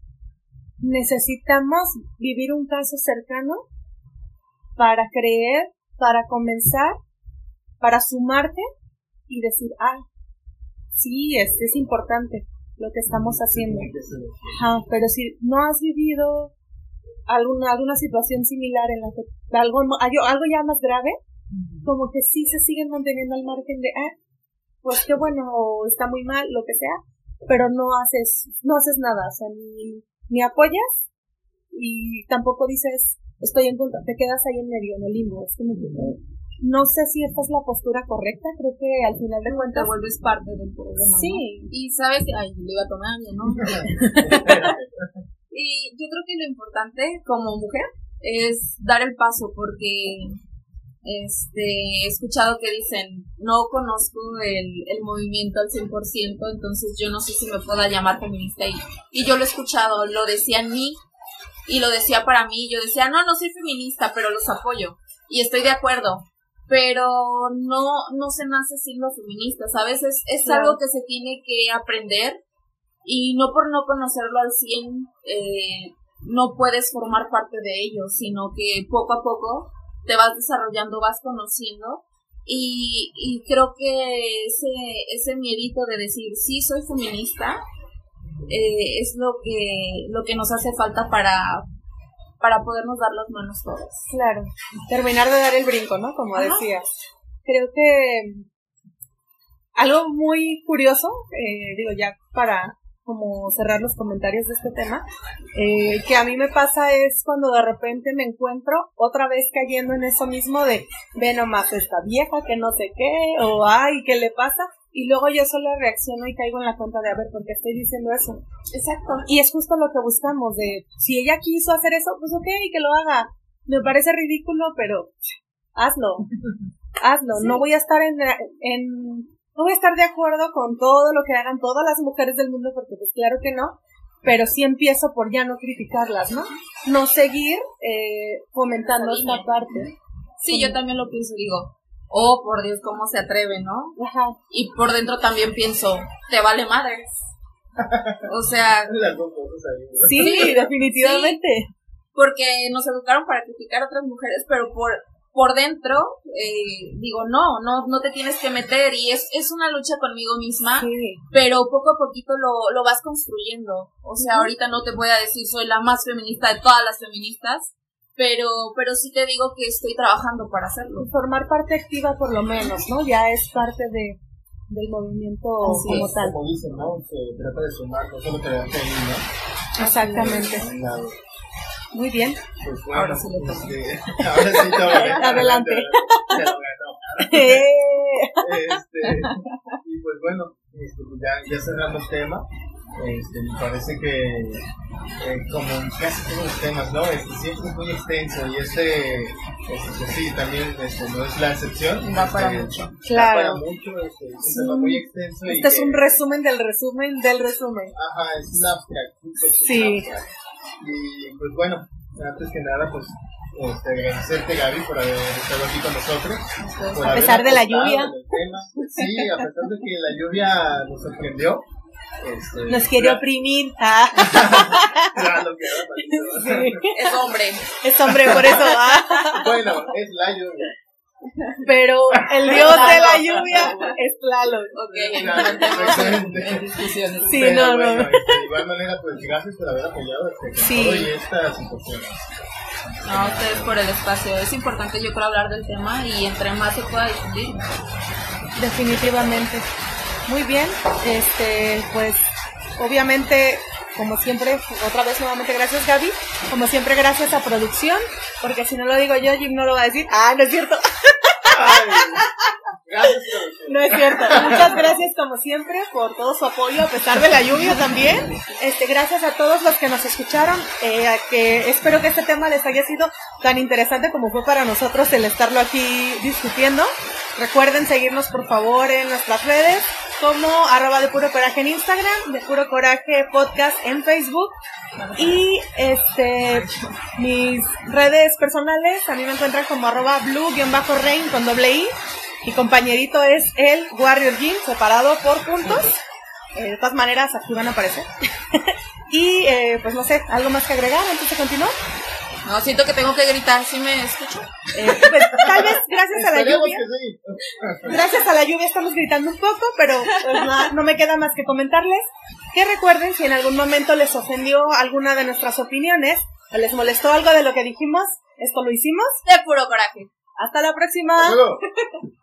necesitamos vivir un caso cercano para creer, para comenzar, para sumarte y decir, ah, sí, es, es importante lo que estamos haciendo. Ajá, pero si no has vivido alguna, alguna situación similar en la que algo, algo ya más grave, como que sí se siguen manteniendo al margen de, ah, pues qué bueno, está muy mal, lo que sea, pero no haces, no haces nada, o sea, ni, ni apoyas y tampoco dices, estoy en contra, te quedas ahí en medio, en el limbo, es como que, no sé si esta es la postura correcta, creo que al final de Te cuentas, vuelves parte del problema. ¿no? sí, Y sabes, ay, lo iba a tomar ¿no? *laughs* *laughs* Y yo creo que lo importante como mujer es dar el paso porque este he escuchado que dicen no conozco el, el movimiento al 100% entonces yo no sé si me pueda llamar feminista y, y yo lo he escuchado lo decía en mí y lo decía para mí yo decía no no soy feminista pero los apoyo y estoy de acuerdo pero no no se nace siendo feminista sabes es, es Claro. algo que se tiene que aprender y no por no conocerlo al 100 eh, no puedes formar parte de ello, sino que poco a poco te vas desarrollando, vas conociendo y, y creo que ese, ese miedito de decir sí soy feminista eh, es lo que, lo que nos hace falta para, para podernos dar las manos todos. Claro, terminar de dar el brinco, ¿no? Como Ajá. decías. Creo que algo muy curioso, eh, digo ya para como cerrar los comentarios de este tema, eh, que a mí me pasa es cuando de repente me encuentro otra vez cayendo en eso mismo de, ve nomás esta vieja que no sé qué, o ay, ¿qué le pasa? Y luego yo solo reacciono y caigo en la cuenta de, a ver, ¿por qué estoy diciendo eso? Exacto. Y es justo lo que buscamos, de si ella quiso hacer eso, pues ok, que lo haga. Me parece ridículo, pero hazlo. *laughs* Hazlo. No voy a estar en, en, no voy a estar de acuerdo con todo lo que hagan todas las mujeres del mundo, porque pues claro que no. Pero sí empiezo por ya no criticarlas, ¿no? No seguir eh, fomentando esta parte. Sí, yo también lo pienso, digo, oh, por Dios, cómo se atreve, ¿no? Ajá. Y por dentro también pienso, te vale madres. O sea, *laughs* Las dos cosas ahí. ¿no? Sí, definitivamente. porque nos educaron para criticar a otras mujeres, pero por por dentro eh, digo no, no, no te tienes que meter y es, es una lucha conmigo misma, Sí. pero poco a poquito lo, lo vas construyendo. O sea, ahorita no te voy a decir soy la más feminista de todas las feministas, pero, pero sí te digo que estoy trabajando para hacerlo. Formar parte activa por lo menos, ¿no? Ya es parte de, del movimiento Así como es, tal. Como dicen, ¿no? Se trata de sumar, no solo quedarte ahí, ¿no? Exactamente. Muy bien. Pues bueno, Ahora sí le toca. este, *laughs* ahora sí, *laughs* Adelante. Se lo ganó. Eh, Este, y pues bueno, este, pues ya, ya cerrando el tema, este, me parece que eh, como en casi todos los temas, ¿no? Este, siempre es muy extenso y este, este pues sí, también este, no es la excepción. Da para Este, mucho. Claro. para mucho, este, es un tema muy extenso. y Este es que- un resumen del resumen del resumen. Ajá, es un abstract. Sí. abstract. Y pues bueno, antes que nada, pues este, agradecerte Gaby por haber estado aquí con nosotros. por A pesar de la lluvia. Sí, a pesar de que la lluvia nos sorprendió. Este, Nos quiere ya- oprimir. Ah. Es hombre. Es hombre, por eso. ah. Bueno, es la lluvia. Pero el dios de la lluvia es Tlaloc. Ok, Claro. Sí, Pero no, bueno, no. este, de igual manera, pues gracias por haber apoyado este, Sí. y esta situación. No, a ustedes por el espacio. Es importante, yo creo, hablar del tema y entre más se pueda difundir. Definitivamente. Muy bien. Este, pues, obviamente, como siempre, otra vez nuevamente gracias Gaby. Como siempre, gracias a producción, porque si no lo digo yo, Jim no lo va a decir. Ah, no es cierto. Ay, gracias. No es cierto. Muchas gracias como siempre por todo su apoyo a pesar de la lluvia también. Este, gracias a todos los que nos escucharon. eh, que espero que este tema les haya sido tan interesante como fue para nosotros el estarlo aquí discutiendo. Recuerden seguirnos por favor en nuestras redes como arroba de puro coraje en Instagram, de puro coraje podcast en Facebook. Y este mis redes personales a mí me encuentran como arroba blue-rain con doble i. Mi compañerito es el Warrior Gym, separado por puntos. Eh, de todas maneras, aquí van a aparecer. *laughs* y eh, pues no sé, ¿algo más que agregar antes de continuar? No, siento que tengo que gritar. ¿Sí me escucho? Eh, pues tal vez gracias a la lluvia. que sí. *laughs* Gracias a la lluvia estamos gritando un poco, pero pues no, no me queda más que comentarles que recuerden si en algún momento les ofendió alguna de nuestras opiniones o les molestó algo de lo que dijimos, esto lo hicimos. De puro coraje. Hasta la próxima. Hasta luego. *laughs*